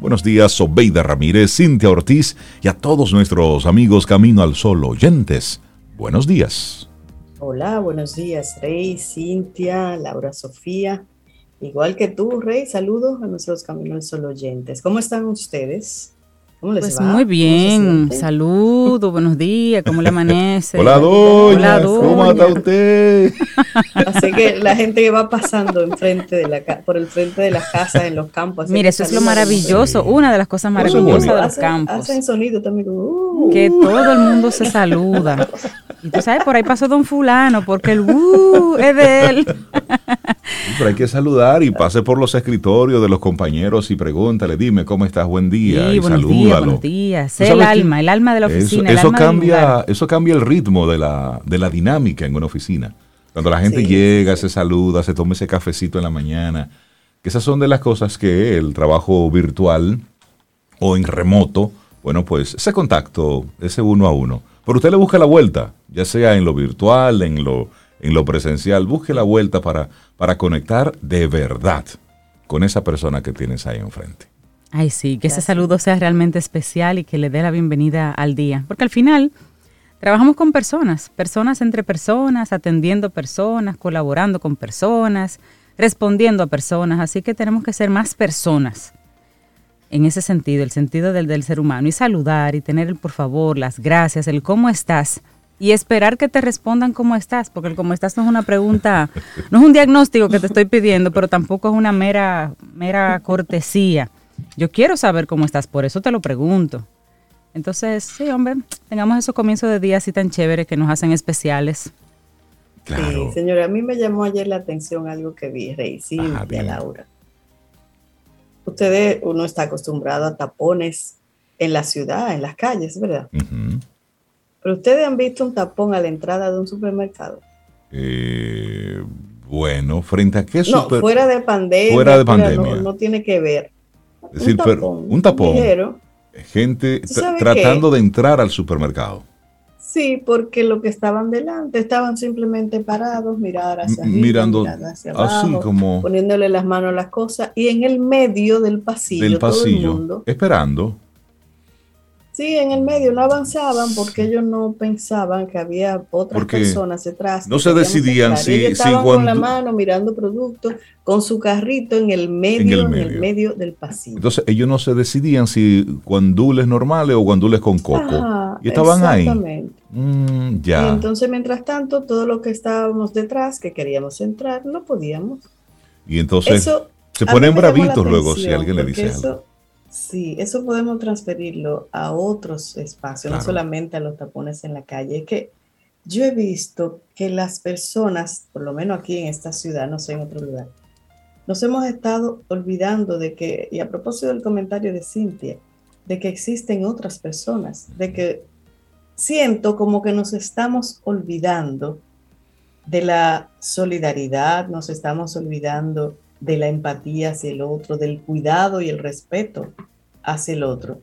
Buenos días, Sobeida Ramírez, Cintia Ortiz y a todos nuestros amigos Camino al Sol oyentes. Buenos días. Hola, buenos días, Rey, Cintia, Laura Sofía. Igual que tú, Rey, saludos a nuestros Camino al Sol oyentes. ¿Cómo están ustedes? ¿Cómo les pues muy bien, saludos, buenos días, ¿cómo le amanece? Hola, doña, ¿cómo está usted? Así que la gente que va pasando enfrente de la, por el frente de las casas en los campos. Mire, eso es lo maravilloso, una de las cosas maravillosas de los campos. Hacen sonido también. Uh. que todo el mundo se saluda. Y tú sabes, por ahí pasó don fulano, porque el uh es de él. Pero hay que saludar y pase por los escritorios de los compañeros y pregúntale, dime cómo estás, buen día, y salúdalo. Días, buenos días, el alma, el alma de la oficina. Eso, cambia, eso cambia el ritmo de la, de la dinámica en una oficina. Cuando la gente llega, se saluda, se toma ese cafecito en la mañana, que esas son de las cosas que el trabajo virtual o en remoto, bueno, pues ese contacto, ese uno a uno. Pero usted le busca la vuelta, ya sea en lo virtual, en lo en lo presencial, busque la vuelta para, para conectar de verdad con esa persona que tienes ahí enfrente. Ay, sí, que ese saludo sea realmente especial y que le dé la bienvenida al día. Porque al final trabajamos con personas, personas entre personas, atendiendo personas, colaborando con personas, respondiendo a personas. Así que tenemos que ser más personas en ese sentido, el sentido del, del ser humano. Y saludar y tener el por favor, las gracias, el cómo estás y esperar que te respondan cómo estás, porque el cómo estás no es una pregunta, no es un diagnóstico que te estoy pidiendo, pero tampoco es una mera, mera cortesía. Yo quiero saber cómo estás, por eso te lo pregunto. Entonces, sí, hombre, tengamos esos comienzos de día así tan chéveres que nos hacen especiales. Claro. Sí, señora, a mí me llamó ayer la atención algo que vi, Rey, sí, Laura. Ustedes, uno está acostumbrado a tapones en la ciudad, en las calles, ¿verdad? Pero ustedes han visto un tapón a la entrada de un supermercado. Eh, bueno, frente a qué No, fuera de pandemia. Fuera de pandemia. No, tiene que ver. Es decir, un tapón. un tapón gente tratando de entrar al supermercado. Sí, porque lo que estaban delante estaban simplemente parados, mirar hacia arriba, mirando hacia abajo, así como poniéndole las manos a las cosas y en el medio del pasillo, del pasillo, esperando Sí, en el medio no avanzaban porque ellos no pensaban que había otras personas detrás. No se decidían si, ellos estaban con la mano mirando productos con su carrito en el medio, en el medio, del pasillo. Entonces ellos no se decidían si guandules normales o guandules con coco. y estaban ahí. Mm, ya. Y entonces mientras tanto todos los que estábamos detrás que queríamos entrar no podíamos. Y entonces se ponen bravitos luego si alguien le dice algo Sí, eso podemos transferirlo a otros espacios, no solamente a los tapones en la calle. Es que yo he visto que las personas, por lo menos aquí en esta ciudad, no sé en otro lugar, nos hemos estado olvidando de que, y a propósito del comentario de Cintia, de que existen otras personas, de que siento como que nos estamos olvidando de la solidaridad, nos estamos olvidando de la empatía hacia el otro, del cuidado y el respeto hacia el otro.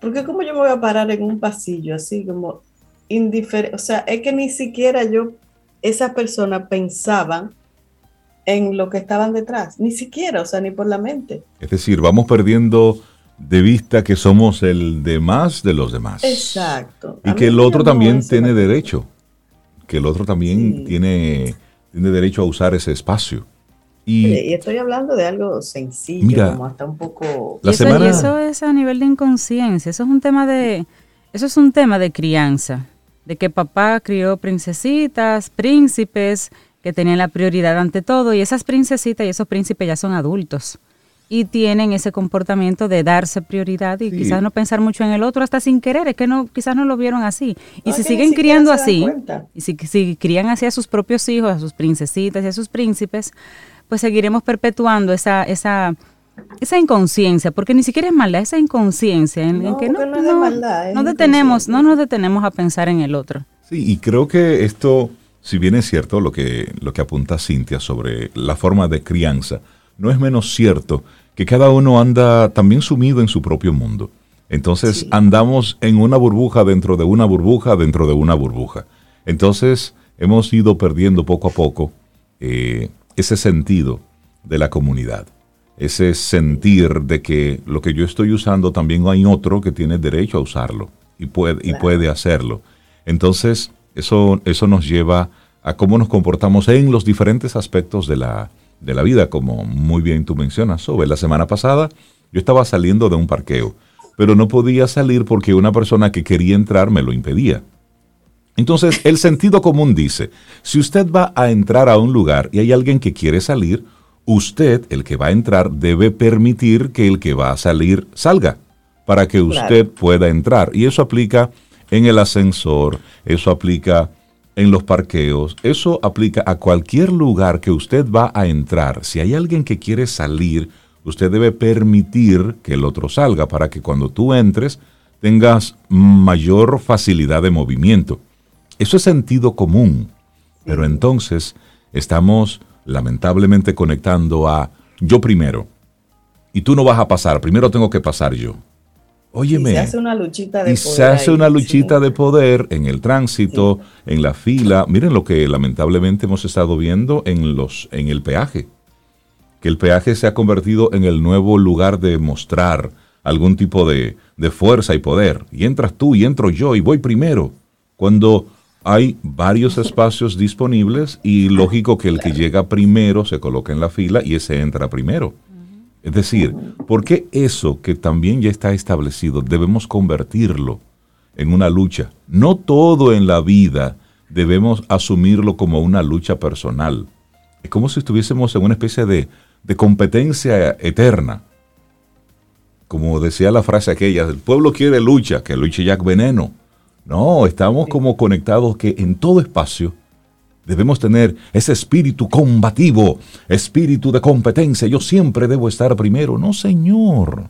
Porque como yo me voy a parar en un pasillo así como indiferente, o sea, es que ni siquiera yo, esas personas pensaban en lo que estaban detrás, ni siquiera, o sea, ni por la mente. Es decir, vamos perdiendo de vista que somos el demás de los demás. Exacto. Y que el otro también tiene derecho, que el otro también tiene, tiene derecho a usar ese espacio. Y, estoy hablando de algo sencillo, como hasta un poco... y, eso, es a nivel de inconsciencia, eso es un tema de, eso es un tema de crianza, de que papá crió princesitas, príncipes, que tenían la prioridad ante todo, y esas princesitas y esos príncipes ya son adultos y tienen ese comportamiento de darse prioridad y quizás no pensar mucho en el otro hasta sin querer, es que no quizás no lo vieron así. Y si siguen criando así, y si, si crían así a sus propios hijos, a sus princesitas y a sus príncipes, pues seguiremos perpetuando esa, esa, esa inconsciencia, porque ni siquiera es maldad, esa inconsciencia en, que no, no, detenemos, no nos detenemos a pensar en el otro. Sí, y creo que esto, si bien es cierto lo que, lo que apunta Cintia sobre la forma de crianza, no es menos cierto que cada uno anda también sumido en su propio mundo. Entonces andamos en una burbuja dentro de una burbuja dentro de una burbuja. Entonces hemos ido perdiendo poco a poco eh, ese sentido de la comunidad. ese sentir de que lo que yo estoy usando también hay otro que tiene derecho a usarlo y puede, y puede hacerlo. Entonces, eso, eso nos lleva a cómo nos comportamos en los diferentes aspectos de la, de la vida, como muy bien tú mencionas. Sobre la semana pasada yo estaba saliendo de un parqueo, pero no podía salir porque una persona que quería entrar me lo impedía. Entonces, el sentido común dice, si usted va a entrar a un lugar y hay alguien que quiere salir, usted, el que va a entrar, debe permitir que el que va a salir salga para que usted pueda entrar. Y eso aplica en el ascensor, eso aplica en los parqueos, eso aplica a cualquier lugar que usted va a entrar. Si hay alguien que quiere salir, usted debe permitir que el otro salga para que cuando tú entres tengas mayor facilidad de movimiento. Eso es sentido común, pero entonces estamos lamentablemente conectando a yo primero. Y tú no vas a pasar, primero tengo que pasar yo. Óyeme. Y se hace una luchita de y poder. Se hace una luchita de poder en el tránsito, en la fila. Miren lo que lamentablemente hemos estado viendo en, los, en el peaje. Que el peaje se ha convertido en el nuevo lugar de mostrar algún tipo de, de fuerza y poder. Y entras tú y entro yo y voy primero. Cuando hay varios espacios disponibles y lógico que el que llega primero se coloca en la fila y ese entra primero. Es decir, ¿por qué eso que también ya está establecido debemos convertirlo en una lucha? No todo en la vida debemos asumirlo como una lucha personal. Es como si estuviésemos en una especie de, de competencia eterna. Como decía la frase aquella, el pueblo quiere lucha, que luche Jack Veneno. No, estamos como conectados que en todo espacio debemos tener ese espíritu combativo, espíritu de competencia. Yo siempre debo estar primero. No, señor.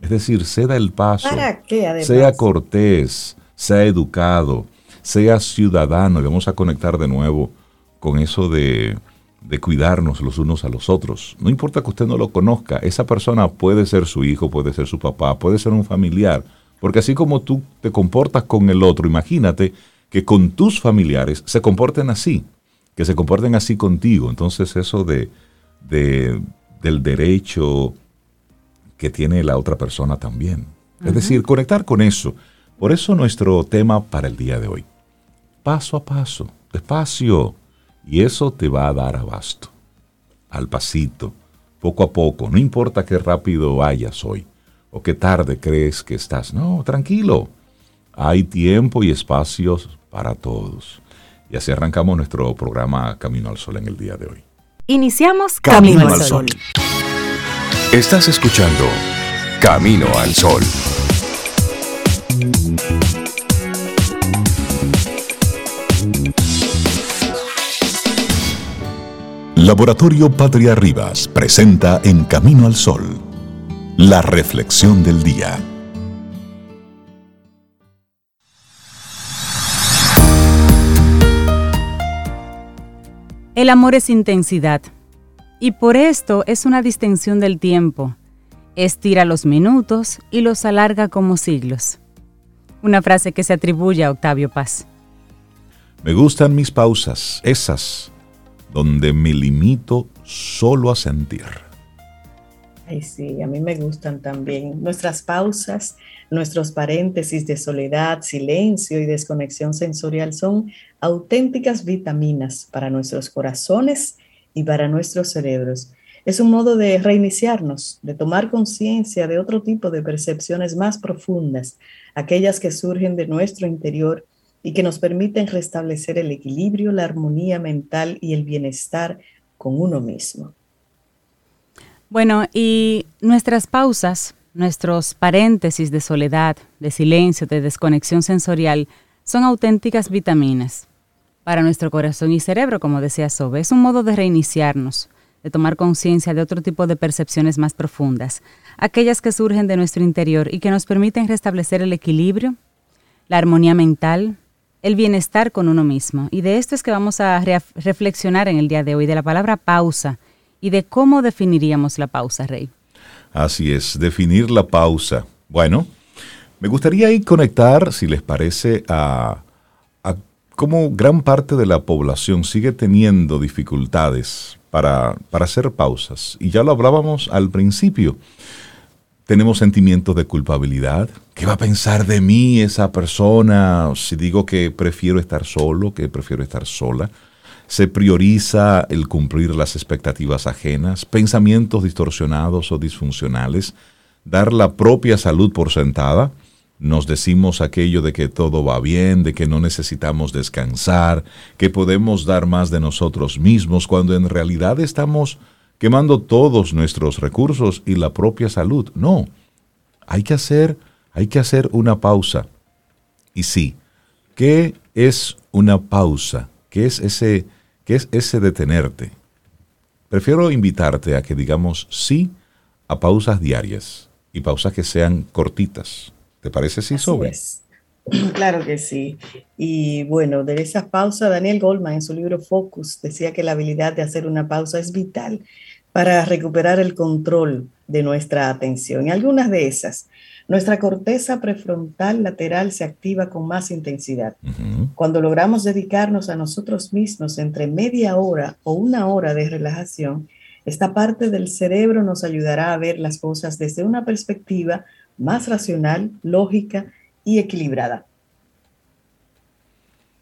Es decir, ceda el paso. ¿Para qué, Sea cortés, sea educado, sea ciudadano. Y vamos a conectar de nuevo con eso de, de cuidarnos los unos a los otros. No importa que usted no lo conozca, esa persona puede ser su hijo, puede ser su papá, puede ser un familiar porque así como tú te comportas con el otro, imagínate que con tus familiares se comporten así, que se comporten así contigo. Entonces eso de, del derecho que tiene la otra persona también. Es decir, conectar con eso. Por eso nuestro tema para el día de hoy. Paso a paso, despacio. Y eso te va a dar abasto. Al pasito, poco a poco. No importa qué rápido vayas hoy o qué tarde crees que estás. No, tranquilo. Hay tiempo y espacios para todos. Y así arrancamos nuestro programa Camino al Sol en el día de hoy. Iniciamos Camino, al Sol. Estás escuchando Camino al Sol. Laboratorio Patria Rivas presenta En Camino al Sol la reflexión del día. El amor es intensidad y por esto es una distensión del tiempo. Estira los minutos y los alarga como siglos. Una frase que se atribuye a Octavio Paz. Me gustan mis pausas, esas, donde me limito solo a sentir. Ay, sí, a mí me gustan también. Nuestras pausas, nuestros paréntesis de soledad, silencio y desconexión sensorial son auténticas vitaminas para nuestros corazones y para nuestros cerebros. Es un modo de reiniciarnos, de tomar conciencia de otro tipo de percepciones más profundas, aquellas que surgen de nuestro interior y que nos permiten restablecer el equilibrio, la armonía mental y el bienestar con uno mismo. Bueno, y nuestras pausas, nuestros paréntesis de soledad, de silencio, de desconexión sensorial, son auténticas vitaminas para nuestro corazón y cerebro, como decía Sobe. Es un modo de reiniciarnos, de tomar conciencia de otro tipo de percepciones más profundas, aquellas que surgen de nuestro interior y que nos permiten restablecer el equilibrio, la armonía mental, el bienestar con uno mismo. Y de esto es que vamos a reflexionar en el día de hoy, de la palabra pausa y de cómo definiríamos la pausa, Rey. Así es, definir la pausa. Bueno, me gustaría ir conectar, si les parece, a, cómo gran parte de la población sigue teniendo dificultades para, para hacer pausas. Y ya lo hablábamos al principio. Tenemos sentimientos de culpabilidad. ¿Qué va a pensar de mí esa persona si digo que prefiero estar solo, que prefiero estar sola? Se prioriza el cumplir las expectativas ajenas, pensamientos distorsionados o disfuncionales, dar la propia salud por sentada, nos decimos aquello de que todo va bien, de que no necesitamos descansar, que podemos dar más de nosotros mismos, cuando en realidad estamos quemando todos nuestros recursos y la propia salud. No, hay que hacer, hay que hacer una pausa. Y sí, ¿qué es una pausa? ¿Qué es ese ¿Qué es ese detenerte? Prefiero invitarte a que digamos sí a pausas diarias y pausas que sean cortitas. ¿Te parece sí, sobre? Claro que sí. Y bueno, de esas pausas, Daniel Goldman en su libro Focus decía que la habilidad de hacer una pausa es vital para recuperar el control de nuestra atención. Y algunas de esas nuestra corteza prefrontal lateral se activa con más intensidad. Cuando logramos dedicarnos a nosotros mismos entre media hora o una hora de relajación, esta parte del cerebro nos ayudará a ver las cosas desde una perspectiva más racional, lógica y equilibrada.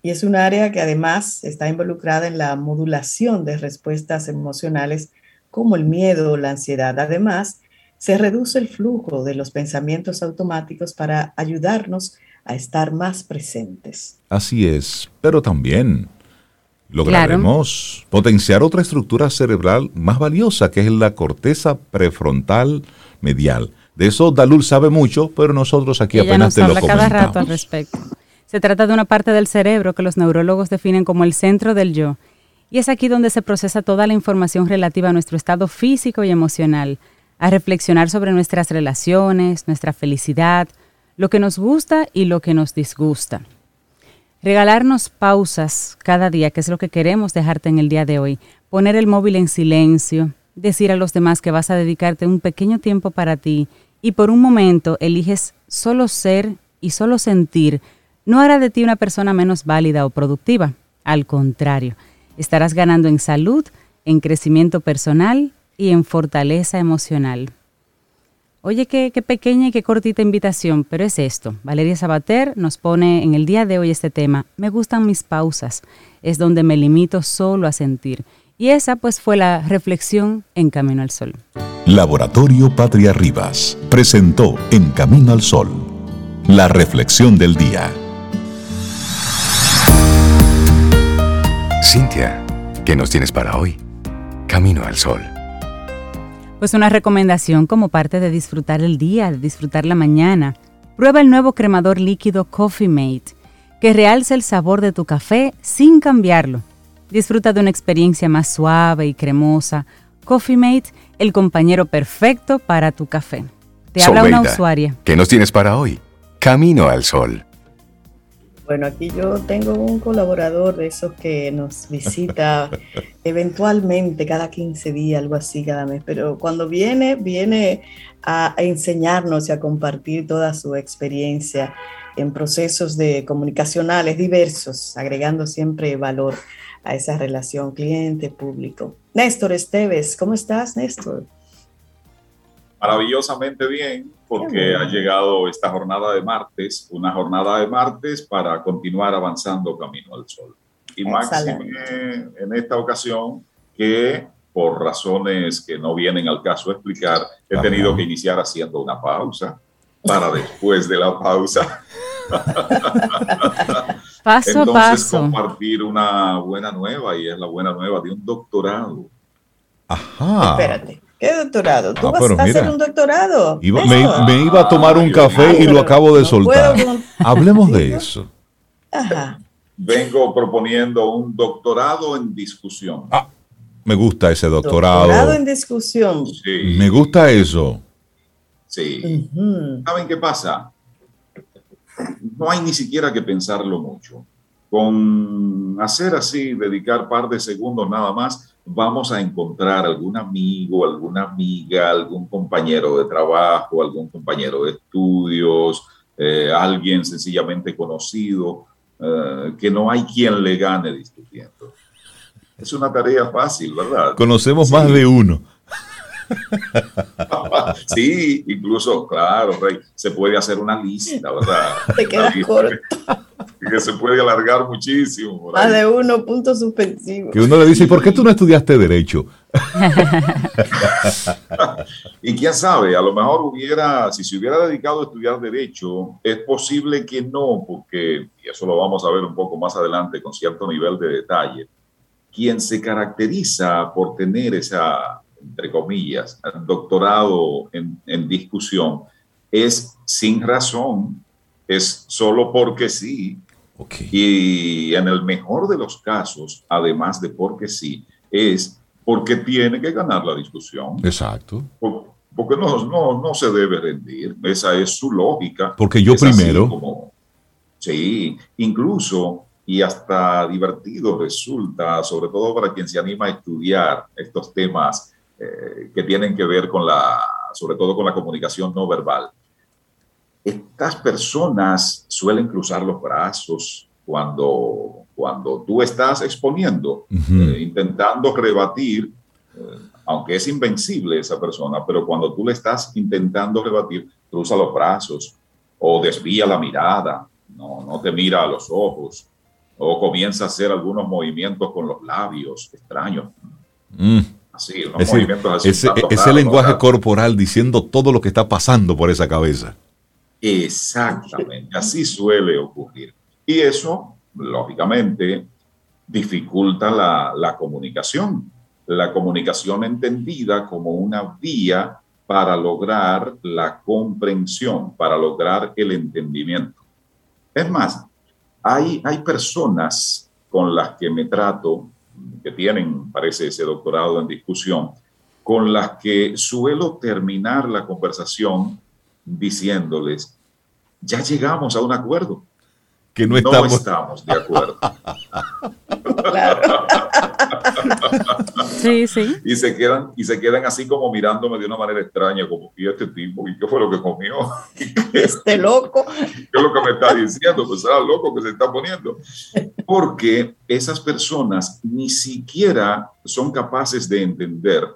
Y es un área que además está involucrada en la modulación de respuestas emocionales como el miedo o la ansiedad. Además, se reduce el flujo de los pensamientos automáticos para ayudarnos a estar más presentes. Así es, pero también lograremos potenciar otra estructura cerebral más valiosa, que es la corteza prefrontal medial. De eso Dalul sabe mucho, pero nosotros aquí apenas te lo comentamos. cada rato al respecto. Se trata de una parte del cerebro que los neurólogos definen como el centro del yo. Y es aquí donde se procesa toda la información relativa a nuestro estado físico y emocional, a reflexionar sobre nuestras relaciones, nuestra felicidad, lo que nos gusta y lo que nos disgusta. Regalarnos pausas cada día, que es lo que queremos dejarte en el día de hoy. Poner el móvil en silencio, decir a los demás que vas a dedicarte un pequeño tiempo para ti y por un momento eliges solo ser y solo sentir, no hará de ti una persona menos válida o productiva. Al contrario, estarás ganando en salud, en crecimiento personal y en fortaleza emocional. Oye, qué, pequeña y qué cortita invitación, pero es esto. Valeria Sabater nos pone en el día de hoy este tema. Me gustan mis pausas, es donde me limito solo a sentir. Y esa pues fue la reflexión en Camino al Sol. Laboratorio Patria Rivas presentó En Camino al Sol, la reflexión del día. Cintia, ¿qué nos tienes para hoy? Camino al Sol. Pues una recomendación como parte de disfrutar el día, de disfrutar la mañana. Prueba el nuevo cremador líquido Coffee Mate, que realza el sabor de tu café sin cambiarlo. Disfruta de una experiencia más suave y cremosa. Coffee Mate, el compañero perfecto para tu café. Te habla una usuaria. ¿Qué nos tienes para hoy? Camino al sol. Bueno, aquí yo tengo un colaborador de esos que nos visita eventualmente cada 15 días, algo así cada mes, pero cuando viene, viene a, enseñarnos y a compartir toda su experiencia en procesos de comunicacionales diversos, agregando siempre valor a esa relación cliente-público. Néstor Esteves, ¿cómo estás, Néstor? Maravillosamente bien porque ha llegado esta jornada de martes, una jornada de martes para continuar avanzando camino al sol. Y máxime en esta ocasión que por razones que no vienen al caso explicar, he tenido que iniciar haciendo una pausa para después de la pausa. paso a paso. compartir una buena nueva y es la buena nueva de un doctorado. Ajá. Espérate. ¿Qué doctorado? ¿Tú ah, vas a hacer un doctorado? me, iba a tomar un café y lo acabo de soltar. Hablemos de eso. Vengo proponiendo un doctorado en discusión. Ah, me gusta ese doctorado. Doctorado en discusión. Sí. Me gusta eso. Sí. ¿Saben qué pasa? No hay ni siquiera que pensarlo mucho. Con hacer así, dedicar par de segundos nada más, vamos a encontrar algún amigo, alguna amiga, algún compañero de trabajo, algún compañero de estudios, eh, alguien sencillamente conocido, eh, que no hay quien le gane discutiendo. Es una tarea fácil, ¿verdad? Conocemos más de uno. sí, incluso, claro, Rey, se puede hacer una lista, ¿verdad? Te queda corto. Que se puede alargar muchísimo. Más de uno, punto suspensivo. Que uno le dice, ¿y por qué tú no estudiaste Derecho? y quién sabe, a lo mejor hubiera, si se hubiera dedicado a estudiar Derecho, es posible que no, porque, y eso lo vamos a ver un poco más adelante con cierto nivel de detalle, quien se caracteriza por tener esa entre comillas, doctorado en, en discusión, es sin razón, es solo porque sí. Y en el mejor de los casos, además de porque sí, es porque tiene que ganar la discusión. Exacto. porque no, no, no, se debe rendir. Esa es su lógica. Porque yo primero. sí, incluso y hasta divertido resulta, sobre todo para quien se anima a estudiar estos temas eh, que tienen que ver con la, sobre todo con la comunicación no verbal. Estas personas suelen cruzar los brazos cuando, cuando tú estás exponiendo, eh, intentando rebatir, eh, aunque es invencible esa persona, pero cuando tú le estás intentando rebatir, cruza los brazos o desvía la mirada, no, no te mira a los ojos, o comienza a hacer algunos movimientos con los labios extraños. Mm ese, lenguaje corporal diciendo todo lo que está pasando por esa cabeza. Exactamente, así suele ocurrir. Y eso, lógicamente, dificulta la, la comunicación, la comunicación entendida como una vía para lograr la comprensión, para lograr el entendimiento. Es más, hay, hay personas con las que me trato que tienen, parece, ese doctorado en discusión, con las que suelo terminar la conversación diciéndoles, ya llegamos a un acuerdo. Que no estamos, no estamos de acuerdo. claro. Sí, sí. Y se quedan, y se quedan así como mirándome de una manera extraña, como, ¿y este tipo? ¿Y qué fue lo que comió? Este loco. ¿Qué es lo que me está diciendo? Pues era loco que se está poniendo. Porque esas personas ni siquiera son capaces de entender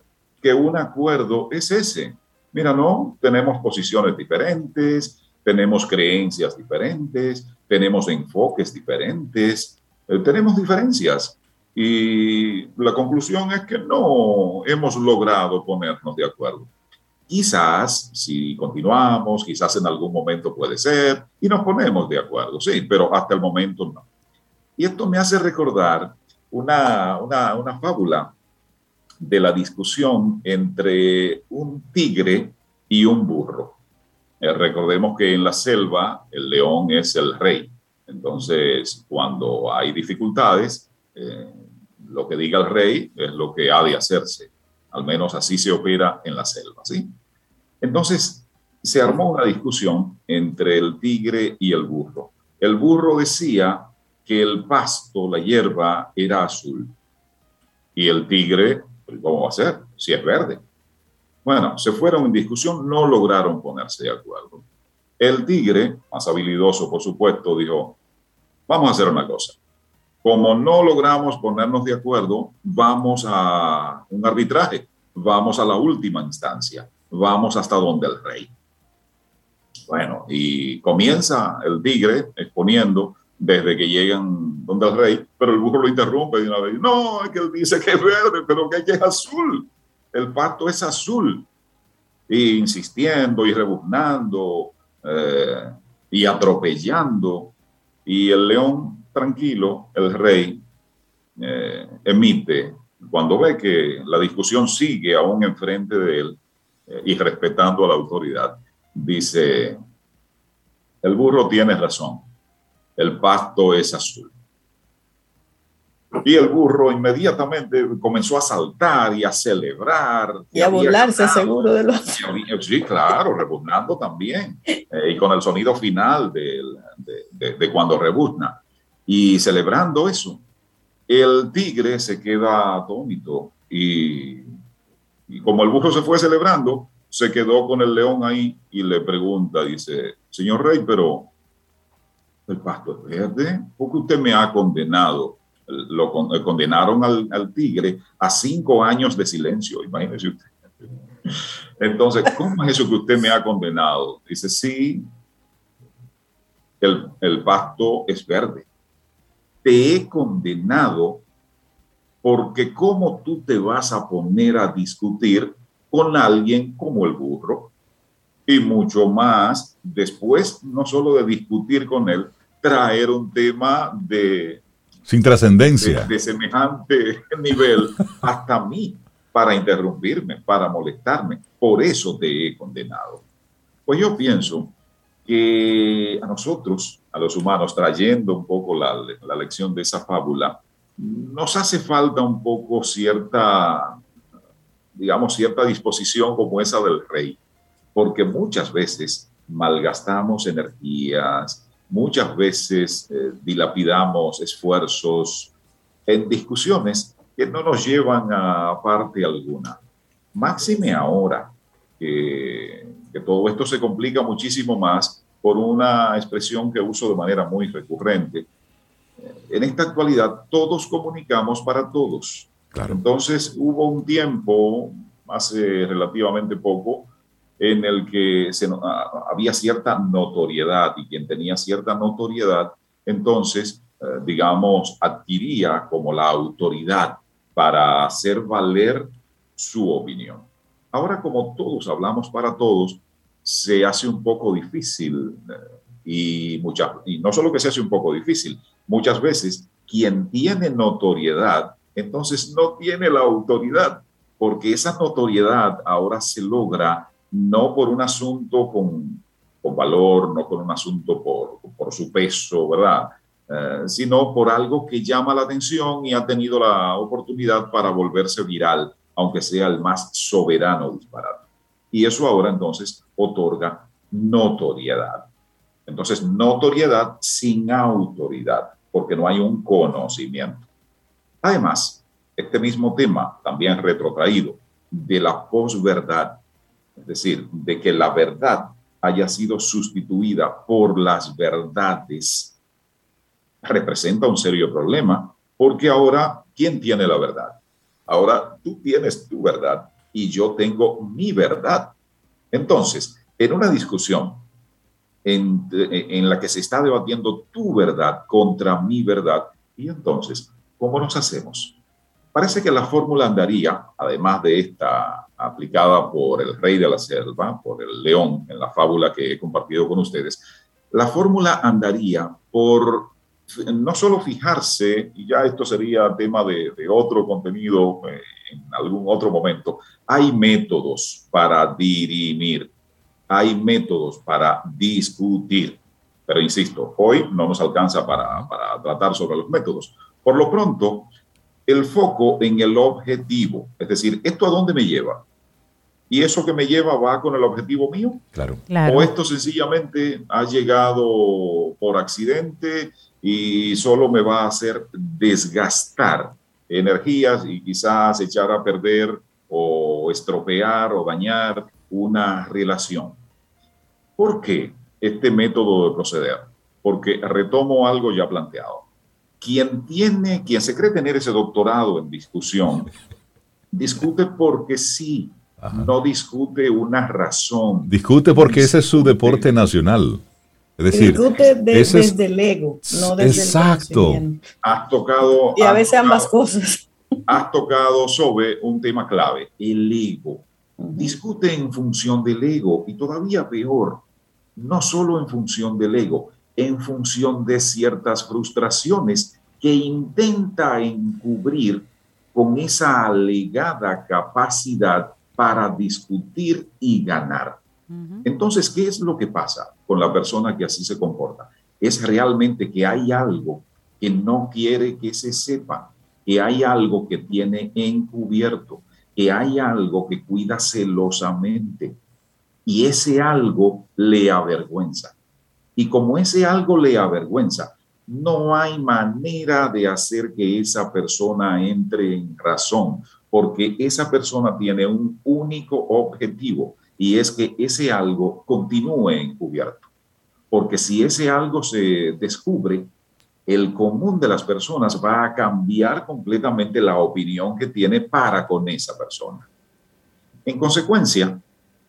que un acuerdo es ese. Mira, no, tenemos posiciones diferentes, tenemos creencias diferentes, tenemos enfoques diferentes, eh, tenemos diferencias y la conclusión es que no hemos logrado ponernos de acuerdo. Quizás si continuamos, quizás en algún momento puede ser, y nos ponemos de acuerdo, sí, pero hasta el momento no. Y esto me hace recordar una, una, una fábula de la discusión entre un tigre y un burro. Eh, recordemos que en la selva el león es el rey. Entonces, cuando hay dificultades, eh, lo que diga el rey es lo que ha de hacerse. Al menos así se opera en la selva, ¿sí? Entonces, se armó una discusión entre el tigre y el burro. El burro decía que el pasto, la hierba, era azul. Y el tigre, ¿cómo va a ser? Si es verde. Bueno, se fueron en discusión, no lograron ponerse de acuerdo. El tigre, más habilidoso por supuesto, dijo, vamos a hacer una cosa. Como no logramos ponernos de acuerdo, vamos a un arbitraje, vamos a la última instancia, vamos hasta donde el rey. Bueno, y comienza el tigre exponiendo desde que llegan donde el rey, pero el burro lo interrumpe y una vez, no, es que él dice que es verde, pero que es azul. El pacto es azul. Y insistiendo y rebuznando eh, y atropellando. Y el león tranquilo, el rey eh, emite, cuando ve que la discusión sigue aún enfrente de él eh, y respetando a la autoridad, dice, el burro tiene razón, el pasto es azul. Y el burro inmediatamente comenzó a saltar y a celebrar. Y a burlarse seguro de los... Sí, claro, rebuznando también. Eh, y con el sonido final de, de, de cuando rebuzna. Y celebrando eso, el tigre se queda atónito y, y como el burro se fue celebrando, se quedó con el león ahí y le pregunta, dice, señor rey, pero el pasto es verde, ¿por qué usted me ha condenado lo condenaron al, tigre a cinco años de silencio, imagínese usted. Entonces, ¿cómo es eso que usted me ha condenado? Dice, sí, el, el pacto es verde. Te he condenado porque ¿cómo tú te vas a poner a discutir con alguien como el burro? Y mucho más, después, no solo de discutir con él, traer un tema de... Sin trascendencia. De, semejante nivel hasta mí para interrumpirme, para molestarme. Por eso te he condenado. Pues yo pienso que a nosotros, a los humanos, trayendo un poco la, la lección de esa fábula, nos hace falta un poco cierta, digamos, cierta disposición como esa del rey, porque muchas veces malgastamos energías, muchas veces eh, dilapidamos esfuerzos en discusiones que no nos llevan a parte alguna. Máxime ahora que, que todo esto se complica muchísimo más por una expresión que uso de manera muy recurrente, en esta actualidad todos comunicamos para todos. Entonces hubo un tiempo, hace relativamente poco, en el que se, había cierta notoriedad y quien tenía cierta notoriedad, entonces, eh, digamos, adquiría como la autoridad para hacer valer su opinión. Ahora, como todos hablamos para todos, se hace un poco difícil eh, y, mucha, y no solo que se hace un poco difícil, muchas veces quien tiene notoriedad, entonces no tiene la autoridad, porque esa notoriedad ahora se logra no por un asunto con, con valor, no con un asunto por, por su peso, ¿verdad? Eh, sino por algo que llama la atención y ha tenido la oportunidad para volverse viral, aunque sea el más soberano disparado. Y eso ahora entonces otorga notoriedad. Entonces, notoriedad sin autoridad, porque no hay un conocimiento. Además, este mismo tema, también retrotraído, de la posverdad, es decir, de que la verdad haya sido sustituida por las verdades, representa un serio problema, porque ahora, ¿quién tiene la verdad? Ahora tú tienes tu verdad y yo tengo mi verdad. Entonces, en una discusión en, la que se está debatiendo tu verdad contra mi verdad. Y entonces, ¿cómo nos hacemos? Parece que la fórmula andaría, además de esta aplicada por el rey de la selva, por el león, en la fábula que he compartido con ustedes, la fórmula andaría por no solo fijarse, y ya esto sería tema de, otro contenido eh, en algún otro momento, hay métodos para dirimir hay métodos para discutir. Pero insisto, hoy no nos alcanza para tratar sobre los métodos. Por lo pronto, el foco en el objetivo, es decir, ¿esto a dónde me lleva? ¿Y eso que me lleva va con el objetivo mío? Claro. ¿O esto sencillamente ha llegado por accidente y solo me va a hacer desgastar energías y quizás echar a perder o estropear o dañar una relación? ¿Por qué este método de proceder? Porque retomo algo ya planteado. Quien tiene, quien se cree tener ese doctorado en discusión, discute porque sí, no discute una razón. Discute porque ese es su deporte nacional. Es decir, discute desde el ego, no desde exacto. el Has tocado. Y a veces ambas cosas. Has tocado sobre un tema clave, el ego. Discute en función del ego y todavía peor, no solo en función del ego, en función de ciertas frustraciones que intenta encubrir con esa alegada capacidad para discutir y ganar. Entonces, ¿qué es lo que pasa con la persona que así se comporta? Es realmente que hay algo que no quiere que se sepa, que hay algo que tiene encubierto, que hay algo que cuida celosamente, y ese algo le avergüenza. Y como ese algo le avergüenza, no hay manera de hacer que esa persona entre en razón, porque esa persona tiene un único objetivo y es que ese algo continúe encubierto. Porque si ese algo se descubre, el común de las personas va a cambiar completamente la opinión que tiene para con esa persona. En consecuencia,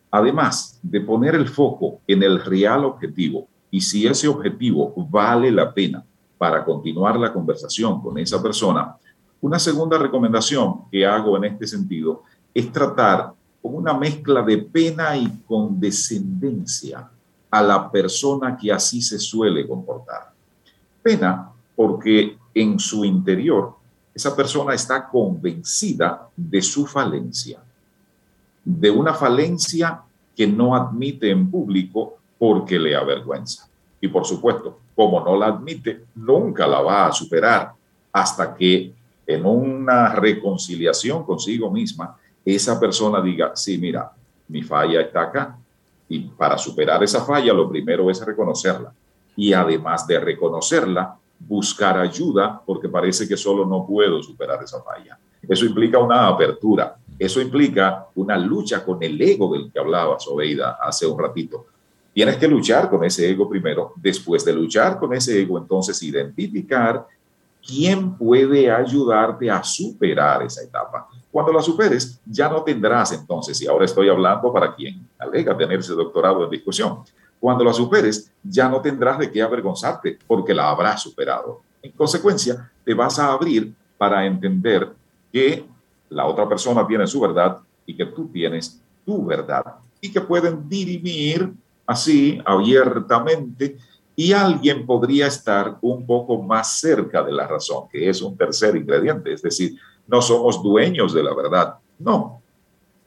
además de poner el foco en el real objetivo y si ese objetivo vale la pena para continuar la conversación con esa persona, una segunda recomendación que hago en este sentido es tratar con una mezcla de pena y condescendencia a la persona que así se suele comportar. Pena porque en su interior esa persona está convencida de su falencia, de una falencia que no admite en público porque le avergüenza. Y por supuesto, como no la admite, nunca la va a superar hasta que en una reconciliación consigo misma, esa persona diga, sí, mira, mi falla está acá. Y para superar esa falla, lo primero es reconocerla. Y además de reconocerla, buscar ayuda porque parece que solo no puedo superar esa falla. Eso implica una apertura, eso implica una lucha con el ego del que hablaba Sobeida hace un ratito. Tienes que luchar con ese ego primero, después de luchar con ese ego, entonces identificar quién puede ayudarte a superar esa etapa. Cuando la superes, ya no tendrás entonces, y ahora estoy hablando para quien alega tener ese doctorado en discusión, cuando la superes, ya no tendrás de qué avergonzarte porque la habrás superado. En consecuencia, te vas a abrir para entender que la otra persona tiene su verdad y que tú tienes tu verdad y que pueden dirimir así abiertamente y alguien podría estar un poco más cerca de la razón, que es un tercer ingrediente, es decir, no somos dueños de la verdad, no,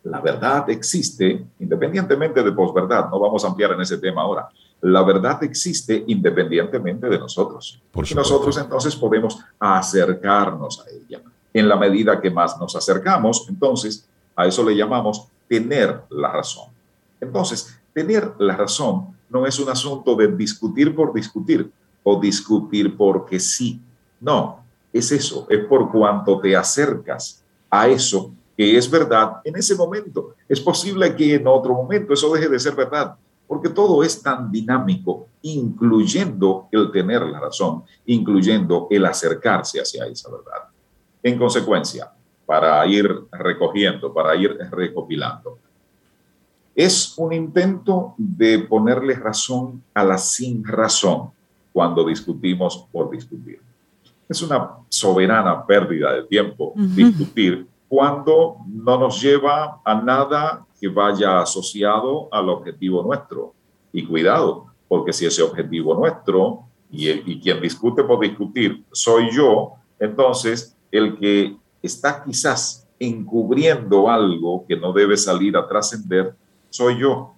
la verdad existe independientemente de posverdad. No vamos a ampliar en ese tema ahora. La verdad existe independientemente de nosotros. y nosotros entonces podemos acercarnos a ella. En la medida que más nos acercamos, entonces a eso le llamamos tener la razón. Entonces, tener la razón no es un asunto de discutir por discutir o discutir porque sí. No, es eso, es por cuanto te acercas a eso que es verdad en ese momento. Es posible que en otro momento eso deje de ser verdad, porque todo es tan dinámico, incluyendo el tener la razón, incluyendo el acercarse hacia esa verdad. En consecuencia, para ir recogiendo, para ir recopilando, es un intento de ponerle razón a la sin razón cuando discutimos por discutir. Es una soberana pérdida de tiempo discutir cuando no nos lleva a nada que vaya asociado al objetivo nuestro. Y cuidado, porque si ese objetivo nuestro y, y quien discute por discutir soy yo, entonces el que está quizás encubriendo algo que no debe salir a trascender soy yo.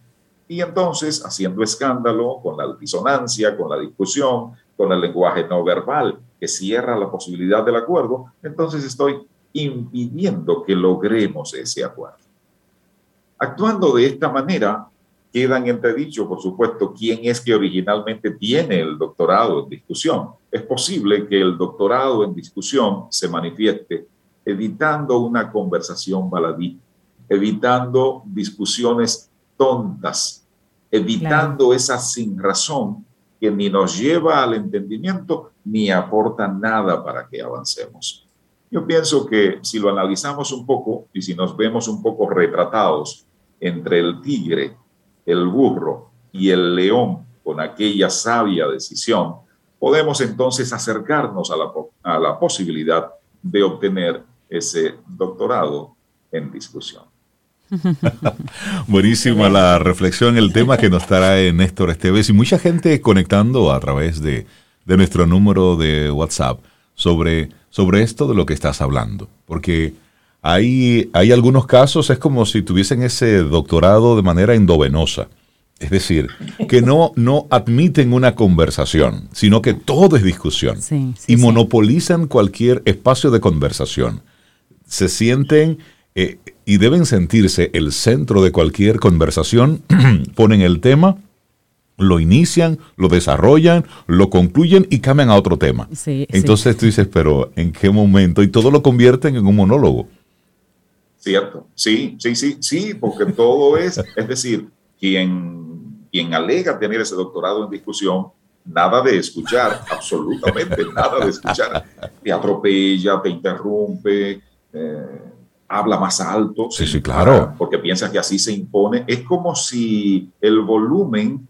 Y entonces, haciendo escándalo con la disonancia, con la discusión, con el lenguaje no verbal que cierra la posibilidad del acuerdo, entonces estoy impidiendo que logremos ese acuerdo. Actuando de esta manera, quedan entredicho, por supuesto, quién es que originalmente tiene el doctorado en discusión. Es posible que el doctorado en discusión se manifieste evitando una conversación baladí, evitando discusiones tontas, evitando esa sin razón que ni nos lleva al entendimiento ni aporta nada para que avancemos. Yo pienso que si lo analizamos un poco y si nos vemos un poco retratados entre el tigre, el burro y el león con aquella sabia decisión, podemos entonces acercarnos a la, a la posibilidad de obtener ese doctorado en discusión. Buenísima la reflexión, el tema que nos trae Néstor Esteves y mucha gente conectando a través de, de nuestro número de WhatsApp sobre sobre esto de lo que estás hablando, porque hay, hay algunos casos, es como si tuviesen ese doctorado de manera endovenosa. Es decir, que no, no admiten una conversación, sino que todo es discusión. y monopolizan cualquier espacio de conversación. Se sienten eh, y deben sentirse el centro de cualquier conversación, ponen el tema lo inician, lo desarrollan, lo concluyen y cambian a otro tema. Entonces tú dices, pero ¿en qué momento? Y todo lo convierten en un monólogo. Cierto, sí, sí, sí, sí, porque todo es, es decir, quien, quien alega tener ese doctorado en discusión nada de escuchar, absolutamente nada de escuchar. Te atropella, te interrumpe, eh, habla más alto. Sí, sí, claro. Porque piensa que así se impone. Es como si el volumen